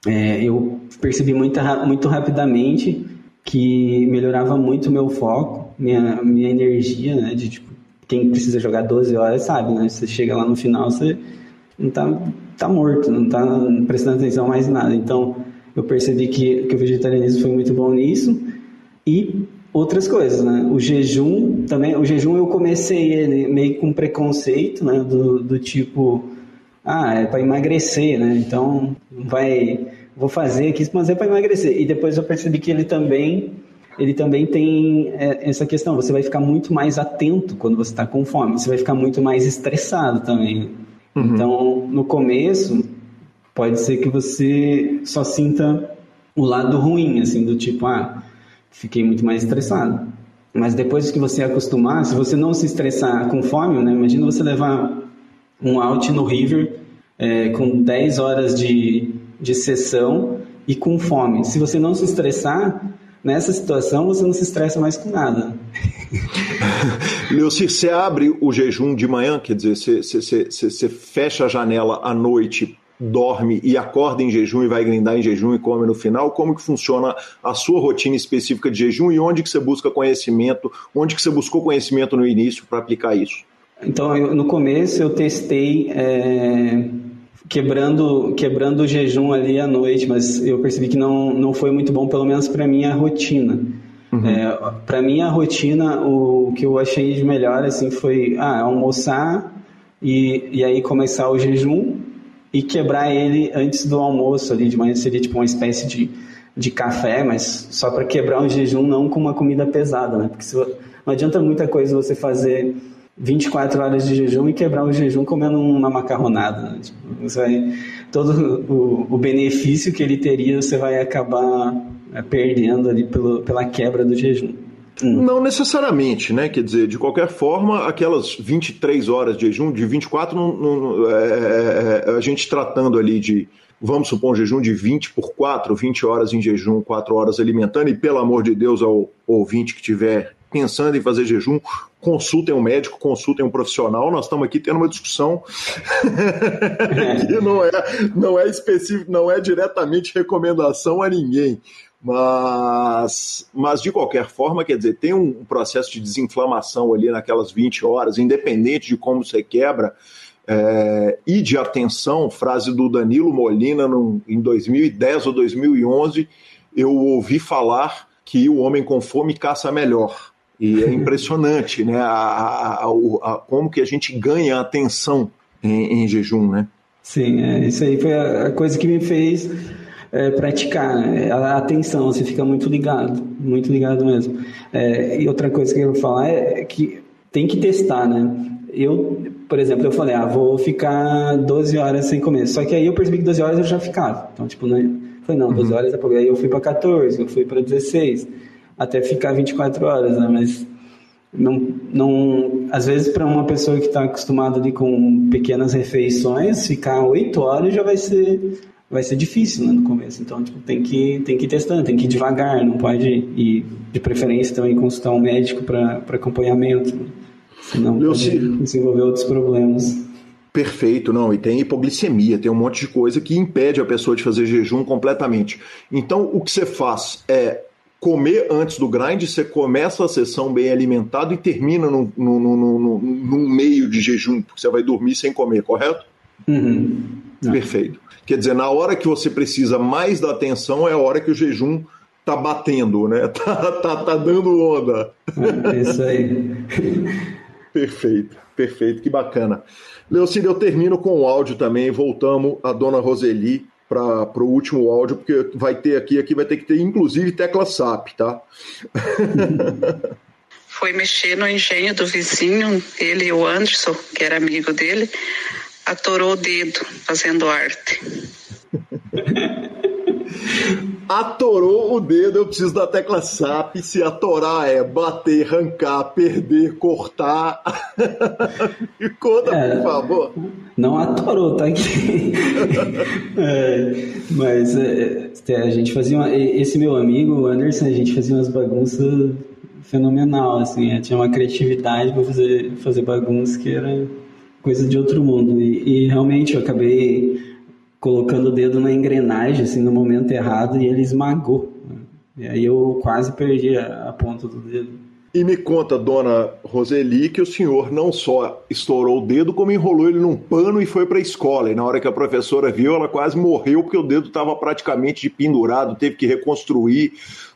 Speaker 5: é, eu percebi muito, muito rapidamente que melhorava muito o meu foco, minha, minha energia, né? De tipo, quem precisa jogar 12 horas sabe, né? Você chega lá no final, você não tá, tá morto, não tá prestando atenção mais em nada. Então, eu percebi que, que o vegetarianismo foi muito bom nisso. E outras coisas, né? O jejum também, o jejum eu comecei ele meio com preconceito, né? Do, do tipo, ah, é para emagrecer, né? Então, vai vou fazer aqui, mas é para emagrecer. E depois eu percebi que ele também ele também tem é, essa questão. Você vai ficar muito mais atento quando você está com fome. Você vai ficar muito mais estressado também. Uhum. Então, no começo, pode ser que você só sinta o lado ruim, assim, do tipo, ah, fiquei muito mais estressado. Mas depois que você acostumar, se você não se estressar com fome, né? Imagina você levar um out no river é, com 10 horas de, de sessão e com fome. Se você não se estressar, nessa situação você não se estressa mais com nada.
Speaker 1: Leuci, você abre o jejum de manhã, quer dizer, você, você, você, você, fecha a janela à noite, dorme e acorda em jejum e vai grindar em jejum e come no final? Como que funciona a sua rotina específica de jejum e onde que você busca conhecimento, onde que você buscou conhecimento no início para aplicar isso?
Speaker 5: Então, eu, no começo eu testei é, quebrando, quebrando o jejum ali à noite, mas eu percebi que não, não foi muito bom, pelo menos para minha rotina. Uhum. É, para minha rotina, o que eu achei de melhor assim foi ah, almoçar e, e aí começar o jejum e quebrar ele antes do almoço ali de manhã seria tipo uma espécie de, de café, mas só para quebrar o jejum, não com uma comida pesada, né? Porque se, não adianta muita coisa você fazer 24 horas de jejum e quebrar o jejum comendo uma macarronada. Né? Tipo, você vai, todo o, o, benefício que ele teria você vai acabar é, perdendo ali pelo, pela quebra do jejum.
Speaker 1: Hum. Não necessariamente, né? Quer dizer, de qualquer forma, aquelas 23 horas de jejum, de 24, não, não, é, é, é, a gente tratando ali de, vamos supor, um jejum de 20 por 4, 20 horas em jejum, 4 horas alimentando, e pelo amor de Deus, ao ouvinte que tiver pensando em fazer jejum, consultem um médico, consultem um profissional. Nós estamos aqui tendo uma discussão que não é, não é específico, não é diretamente recomendação a ninguém. Mas, mas de qualquer forma, quer dizer, tem um processo de desinflamação ali naquelas 20 horas, independente de como você quebra, é, e de atenção, frase do Danilo Molina no, em 2010 ou 2011, eu ouvi falar que o homem com fome caça melhor. E é impressionante, né? A, a, a, como que a gente ganha atenção em, em jejum, né?
Speaker 5: Sim, é, isso aí foi a coisa que me fez é, praticar. Né? A atenção, você fica muito ligado, muito ligado mesmo. É, e outra coisa que eu vou falar é que tem que testar, né? Eu, por exemplo, eu falei, ah, vou ficar 12 horas sem comer. Só que aí eu percebi que 12 horas eu já ficava. Então, tipo, não, falei, não, 12 uhum. horas é pouco. Aí eu fui para 14, eu fui para 16 até ficar 24 horas, né? Mas não, não, às vezes para uma pessoa que está acostumada ali com pequenas refeições, ficar 8 horas já vai ser vai ser difícil né, no começo. Então, tipo, tem que, tem que ir testando, tem que ir devagar, não pode ir, de preferência, também consultar um médico para acompanhamento, senão pode desenvolver outros problemas.
Speaker 1: Perfeito, não. E tem hipoglicemia, tem um monte de coisa que impede a pessoa de fazer jejum completamente. Então, o que você faz é comer antes do grind, você começa a sessão bem alimentado e termina no, no, no, no, no meio de jejum, porque você vai dormir sem comer, correto?
Speaker 5: Uhum.
Speaker 1: Perfeito. Quer dizer, na hora que você precisa mais da atenção é a hora que o jejum tá batendo, né? Tá, tá, tá dando onda.
Speaker 5: É isso aí.
Speaker 1: perfeito, perfeito, que bacana. Leocídio, eu termino com o áudio também, voltamos a dona Roseli para o último áudio, porque vai ter aqui, aqui vai ter que ter inclusive tecla SAP, tá?
Speaker 6: Foi mexer no engenho do vizinho, ele e o Anderson, que era amigo dele, atorou o dedo fazendo arte.
Speaker 1: Atorou o dedo, eu preciso da tecla SAP. Se atorar é bater, arrancar, perder, cortar. Me conta, é, por favor.
Speaker 5: Não atorou, tá aqui. é, mas é, é, a gente fazia. Uma, esse meu amigo, o Anderson, a gente fazia umas bagunças fenomenal, assim. Tinha uma criatividade para fazer, fazer bagunça que era coisa de outro mundo. E, e, realmente eu acabei colocando o dedo na engrenagem, assim, no momento errado, e ele esmagou. E aí eu quase perdi a, a ponta do dedo.
Speaker 1: E me conta, dona Roseli, que o senhor não só estourou o dedo, como enrolou ele num pano e foi para a escola. E na hora que a professora viu, ela quase morreu porque o dedo estava praticamente pendurado, teve que reconstruir.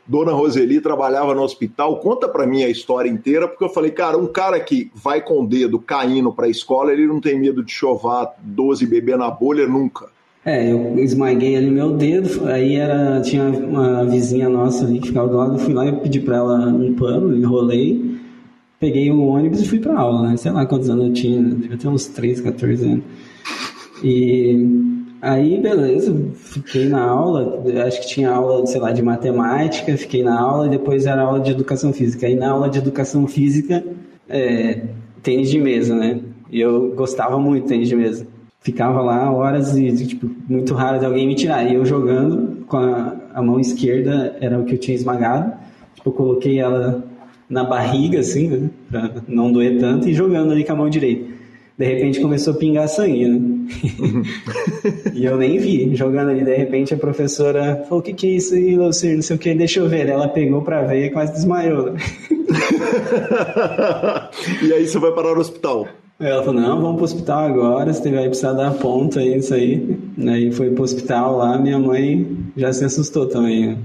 Speaker 1: Dona Roseli trabalhava no hospital. Conta para mim a história inteira, porque eu falei, cara, um cara que vai com o dedo caindo para a escola, ele não tem medo de chovar 12 bebê na bolha nunca.
Speaker 5: É, eu esmaguei ali meu dedo, aí era, tinha uma vizinha nossa ali que ficava do lado, eu fui lá e pedi para ela um pano, enrolei, peguei um ônibus e fui para aula, né? Sei lá quantos anos eu tinha, devia ter uns 3, 14 anos. E Aí, beleza, fiquei na aula, acho que tinha aula, sei lá, de matemática, fiquei na aula e depois era aula de educação física. Aí na aula de educação física, é, tênis de mesa, né? E eu gostava muito de tênis de mesa. Ficava lá horas e, tipo, muito raro de alguém me tirar. E eu jogando com a, a mão esquerda, era o que eu tinha esmagado. Tipo, eu coloquei ela na barriga, assim, né? Pra não doer tanto, e jogando ali com a mão direita de repente começou a pingar sangue, né? Uhum. e eu nem vi, jogando ali, de repente a professora falou, o que que é isso aí, Lucir? Não sei o que, deixa eu ver. Ela pegou pra ver e quase desmaiou. Né?
Speaker 1: e aí você vai parar no hospital?
Speaker 5: Ela falou, não, vamos pro hospital agora, você vai precisar dar ponta aí, isso aí. Aí foi pro hospital lá, minha mãe já se assustou também, né?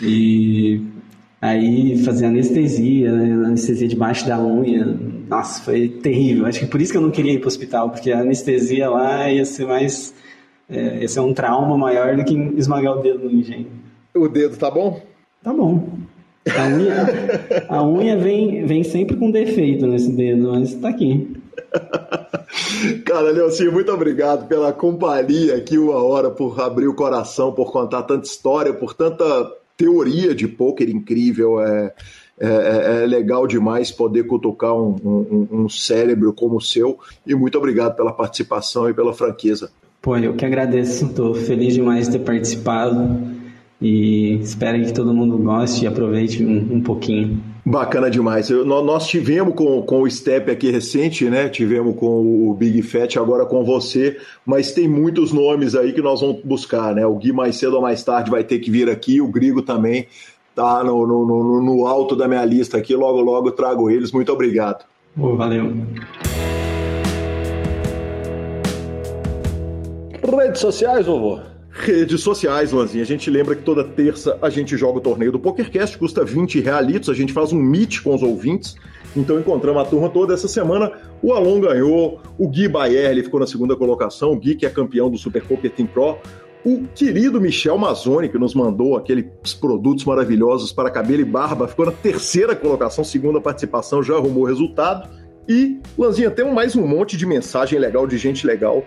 Speaker 5: E Aí fazia anestesia, né? anestesia debaixo da unha. Nossa, foi terrível. Acho que por isso que eu não queria ir para o hospital, porque a anestesia lá ia ser mais. É, ia ser um trauma maior do que esmagar o dedo no engenho.
Speaker 1: O dedo tá bom?
Speaker 5: Tá bom. A unha, a unha vem, vem sempre com defeito nesse dedo, mas tá aqui.
Speaker 1: Cara, Leocinho, muito obrigado pela companhia aqui uma hora, por abrir o coração, por contar tanta história, por tanta teoria de pôquer incrível. É, é, é, é, legal demais poder cutucar um, um, um, cérebro como o seu. E muito obrigado pela participação e pela franqueza.
Speaker 5: Pô, eu que agradeço. Estou feliz demais de ter participado e espero que todo mundo goste e aproveite um, um pouquinho.
Speaker 1: Bacana demais. Eu, nós tivemos com, com o Step aqui recente, né? Tivemos com o Big Fat, agora com você, mas tem muitos nomes aí que nós vamos buscar, né? O Gui mais cedo ou mais tarde vai ter que vir aqui, o Grigo também tá no, no, no, no alto da minha lista aqui, logo logo trago eles. Muito obrigado.
Speaker 5: Oh, valeu.
Speaker 1: Redes sociais, vovô? Redes sociais, Lanzinha. A gente lembra que toda terça a gente joga o torneio do PokerCast, custa 20 realitos, a gente faz um meet com os ouvintes. Então encontramos a turma toda essa semana. O Alon ganhou, o Gui Bayer ele ficou na segunda colocação, o Gui que é campeão do Super Poker Team Pro. O querido Michel Mazzoni, que nos mandou aqueles produtos maravilhosos para cabelo e barba, ficou na terceira colocação, segunda participação, já arrumou o resultado. E, Lanzinha, temos mais um monte de mensagem legal, de gente legal.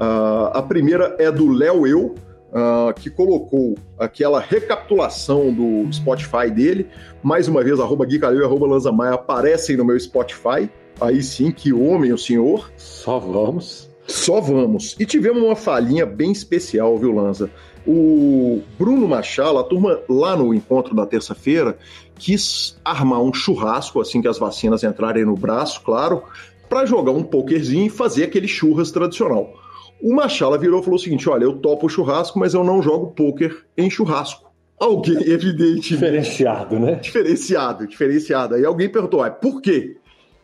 Speaker 1: Uh, a primeira é do Léo Eu, uh, que colocou aquela recapitulação do Spotify dele. Mais uma vez, arroba Gui Calil e arroba Lanza Maia aparecem no meu Spotify. Aí sim, que homem o senhor.
Speaker 2: Só vamos.
Speaker 1: Só vamos. E tivemos uma falhinha bem especial, viu, Lanza? O Bruno Machado, a turma lá no encontro da terça-feira, quis armar um churrasco assim que as vacinas entrarem no braço, claro, para jogar um pokerzinho e fazer aquele churras tradicional. O Machala virou e falou o seguinte: olha, eu topo churrasco, mas eu não jogo poker em churrasco. Alguém, evidente.
Speaker 2: Diferenciado, né?
Speaker 1: Diferenciado, diferenciado. Aí alguém perguntou: ah, por quê?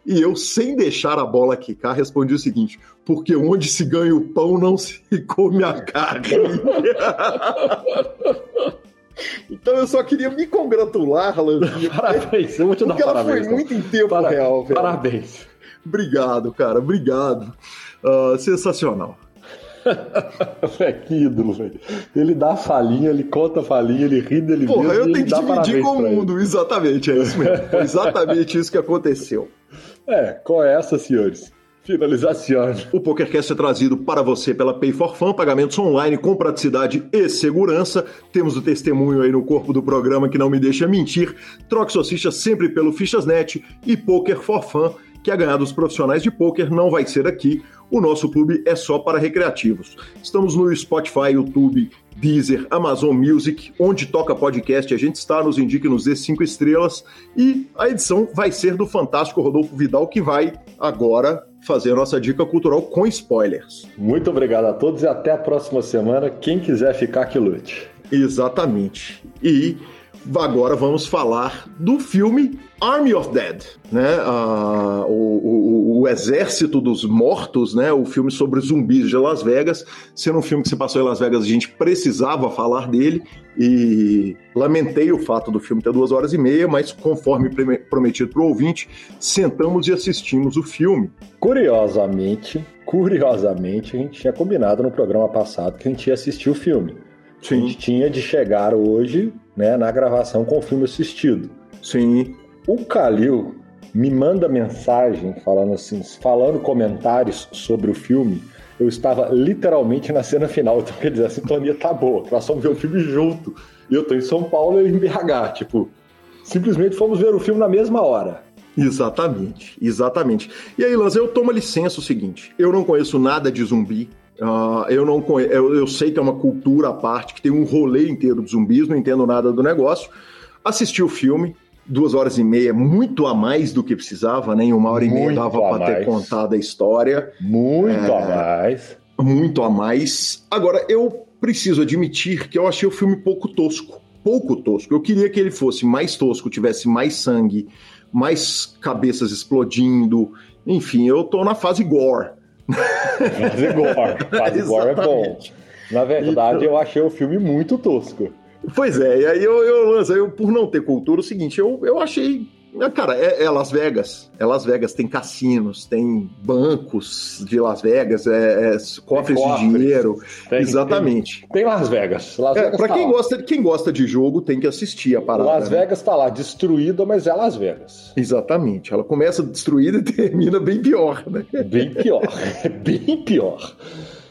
Speaker 1: E eu, sem deixar a bola quicar, respondi o seguinte: porque onde se ganha o pão não se come a carne. então eu só queria me congratular, Lanzinha.
Speaker 2: Parabéns, eu vou te dar
Speaker 1: porque
Speaker 2: parabéns.
Speaker 1: ela foi muito em tempo
Speaker 2: Para...
Speaker 1: real, velho.
Speaker 2: Parabéns.
Speaker 1: Obrigado, cara, obrigado. Uh, sensacional.
Speaker 2: é que ídolo, velho. Ele dá falinha, ele conta falinha, ele ri dele
Speaker 1: Porra,
Speaker 2: mesmo.
Speaker 1: eu tenho que dividir com o mundo, exatamente, é isso mesmo. Foi exatamente isso que aconteceu.
Speaker 2: É, qual é essa, senhores? Finalização.
Speaker 1: O PokerCast é trazido para você pela Pay for Fun, pagamentos online com praticidade e segurança. Temos o testemunho aí no corpo do programa que não me deixa mentir. Troque suas fichas sempre pelo Fichasnet e Poker for Fun, que a ganhar dos profissionais de poker não vai ser aqui. O nosso clube é só para recreativos. Estamos no Spotify, YouTube, Deezer, Amazon Music, onde toca podcast, a gente está, nos indique nos dê cinco estrelas. E a edição vai ser do fantástico Rodolfo Vidal, que vai agora fazer a nossa dica cultural com spoilers.
Speaker 2: Muito obrigado a todos e até a próxima semana. Quem quiser ficar, que lute.
Speaker 1: Exatamente. E agora vamos falar do filme Army of Dead, né? O, o, o, Exército dos Mortos, né? O filme sobre zumbis de Las Vegas. Sendo um filme que se passou em Las Vegas, a gente precisava falar dele e lamentei o fato do filme ter duas horas e meia, mas conforme prometido para o ouvinte, sentamos e assistimos o filme.
Speaker 2: Curiosamente, curiosamente, a gente tinha combinado no programa passado que a gente ia assistir o filme. Sim. A gente tinha de chegar hoje, né, na gravação com o filme assistido.
Speaker 1: Sim.
Speaker 2: O Calil me manda mensagem falando assim, falando comentários sobre o filme. Eu estava literalmente na cena final, então quer dizer, a sintonia tá boa, nós fomos ver o filme junto. E eu tô em São Paulo e em BH, tipo, simplesmente fomos ver o filme na mesma hora.
Speaker 1: Exatamente, exatamente. E aí, Lanz, eu tomo licença o seguinte: eu não conheço nada de zumbi. Uh, eu não conheço, eu, eu sei que é uma cultura à parte, que tem um rolê inteiro de zumbis, não entendo nada do negócio. Assisti o filme, duas horas e meia, muito a mais do que precisava, né? Em uma hora e meia dava para ter contado a história.
Speaker 2: Muito é, a mais.
Speaker 1: Muito a mais. Agora, eu preciso admitir que eu achei o filme pouco tosco. Pouco tosco. Eu queria que ele fosse mais tosco, tivesse mais sangue, mais cabeças explodindo. Enfim, eu tô na fase gore.
Speaker 2: Fase gore. Fase gore é bom. Na verdade, então... eu achei o filme muito tosco.
Speaker 1: Pois é, e aí eu, eu, Lanza, eu, por não ter cultura, o seguinte, eu, eu achei. Né, cara, é, é, Las Vegas. É Las Vegas, tem cassinos, tem bancos de Las Vegas, é, é cofres, de dinheiro. Tem, Exatamente.
Speaker 2: Tem, tem, Las Vegas. Las
Speaker 1: é, pra
Speaker 2: tá
Speaker 1: quem, gosta, quem gosta de jogo, tem que assistir a parada.
Speaker 2: Las né? Vegas tá lá, destruída, mas é Las Vegas.
Speaker 1: Exatamente. Ela começa destruída e termina bem pior, né?
Speaker 2: Bem pior. bem pior.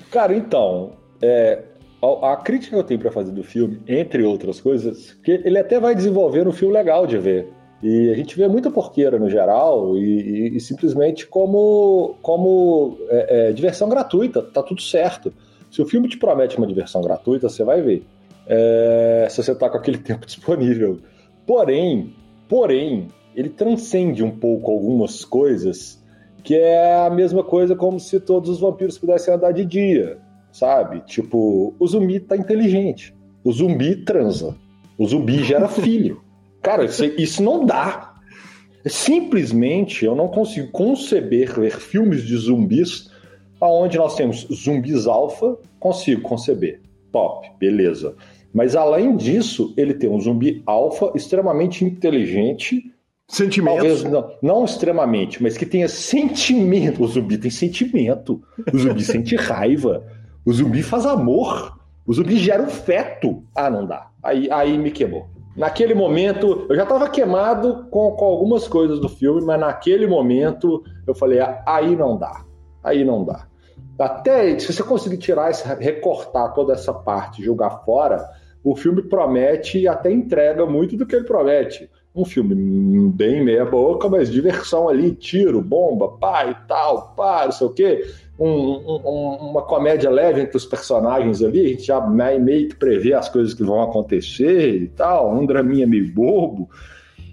Speaker 2: Cara, então, é, a, a crítica que eu tenho para fazer do filme, entre outras coisas, que ele até vai desenvolver um filme legal de ver. E a gente vê muita porqueira no geral e, e, e simplesmente como, como é, é, diversão gratuita, tá tudo certo. Se o filme te promete uma diversão gratuita, você vai ver. É, se você tá com aquele tempo disponível. Porém, porém, ele transcende um pouco algumas coisas que é a mesma coisa como se todos os vampiros pudessem andar de dia sabe? Tipo, o zumbi tá inteligente. O zumbi transa. O zumbi gera filho. Cara, isso, isso não dá. Simplesmente eu não consigo conceber ver filmes de zumbis aonde nós temos zumbis alfa, consigo conceber. Top, beleza. Mas além disso, ele tem um zumbi alfa extremamente inteligente.
Speaker 1: Sentimentos.
Speaker 2: Talvez não, não extremamente, mas que tenha sentimento. O zumbi tem sentimento. O zumbi sente raiva. O zumbi faz amor. O zumbi gera um feto. Ah, não dá. Aí, aí me queimou. Naquele momento, eu já estava queimado com, com, algumas coisas do filme, mas naquele momento eu falei: ah, aí não dá. Aí não dá. Até se você conseguir tirar, esse, recortar toda essa parte, jogar fora, o filme promete e até entrega muito do que ele promete. Um filme bem meia boca, mas diversão ali, tiro, bomba, pá e tal, pá, não sei o quê um, um, uma comédia leve entre os personagens ali, a gente já meio que prevê as coisas que vão acontecer e tal, um draminha meio bobo.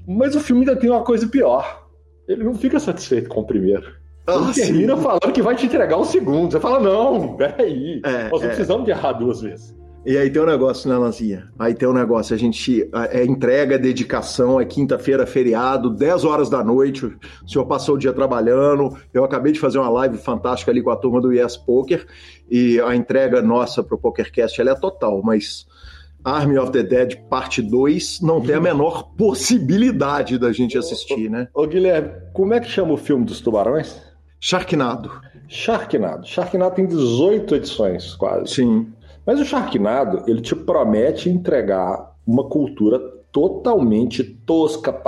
Speaker 2: Mas o filme ainda tem uma coisa pior. Ele não fica satisfeito com o primeiro. Ele ah, termina sim. falando que vai te entregar o segundo. Você fala, não, peraí. É, nós não é. precisamos de errar duas vezes.
Speaker 1: E aí tem um negócio, né, Lanzinha? Aí tem um negócio, a gente é entrega, dedicação, é quinta-feira, feriado, 10 horas da noite, o senhor passou o dia trabalhando, eu acabei de fazer uma live fantástica ali com a turma do Yes Poker, e a entrega nossa pro PokerCast ela é total, mas Army of the Dead parte 2 não tem a menor possibilidade da gente assistir, né?
Speaker 2: Ô, Guilherme, como é que chama o filme dos tubarões?
Speaker 1: Sharknado.
Speaker 2: Sharknado. Sharknado tem 18 edições, quase.
Speaker 1: Sim.
Speaker 2: Mas o Sharknado, ele te promete entregar uma cultura totalmente tosca,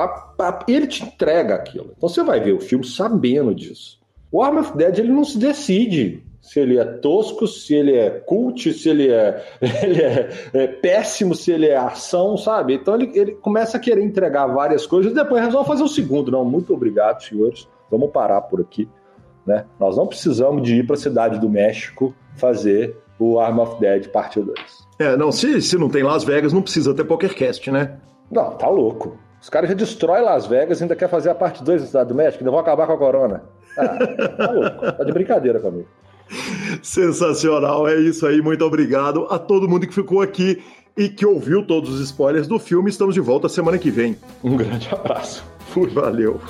Speaker 2: e ele te entrega aquilo. Então você vai ver o filme sabendo disso. O Arm of Dead, ele não se decide se ele é tosco, se ele é cult, se ele é, ele é, é péssimo, se ele é ação, sabe? Então ele, ele começa a querer entregar várias coisas e depois resolve fazer o segundo. Não, muito obrigado, senhores. Vamos parar por aqui. Né? Nós não precisamos de ir para a cidade do México fazer o Arm of Dead parte 2.
Speaker 1: É, não, se, se não tem Las Vegas, não precisa ter PokerCast, né?
Speaker 2: Não, tá louco. Os caras já destroem Las Vegas e ainda quer fazer a parte 2 da Cidade do México, ainda vão acabar com a corona. Ah, tá louco. Tá de brincadeira comigo.
Speaker 1: Sensacional, é isso aí. Muito obrigado a todo mundo que ficou aqui e que ouviu todos os spoilers do filme. Estamos de volta semana que vem.
Speaker 2: Um grande abraço.
Speaker 1: Fui, valeu.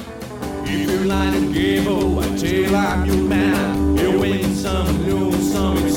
Speaker 1: If you line and give oh, I tell I'm your man. Some, lose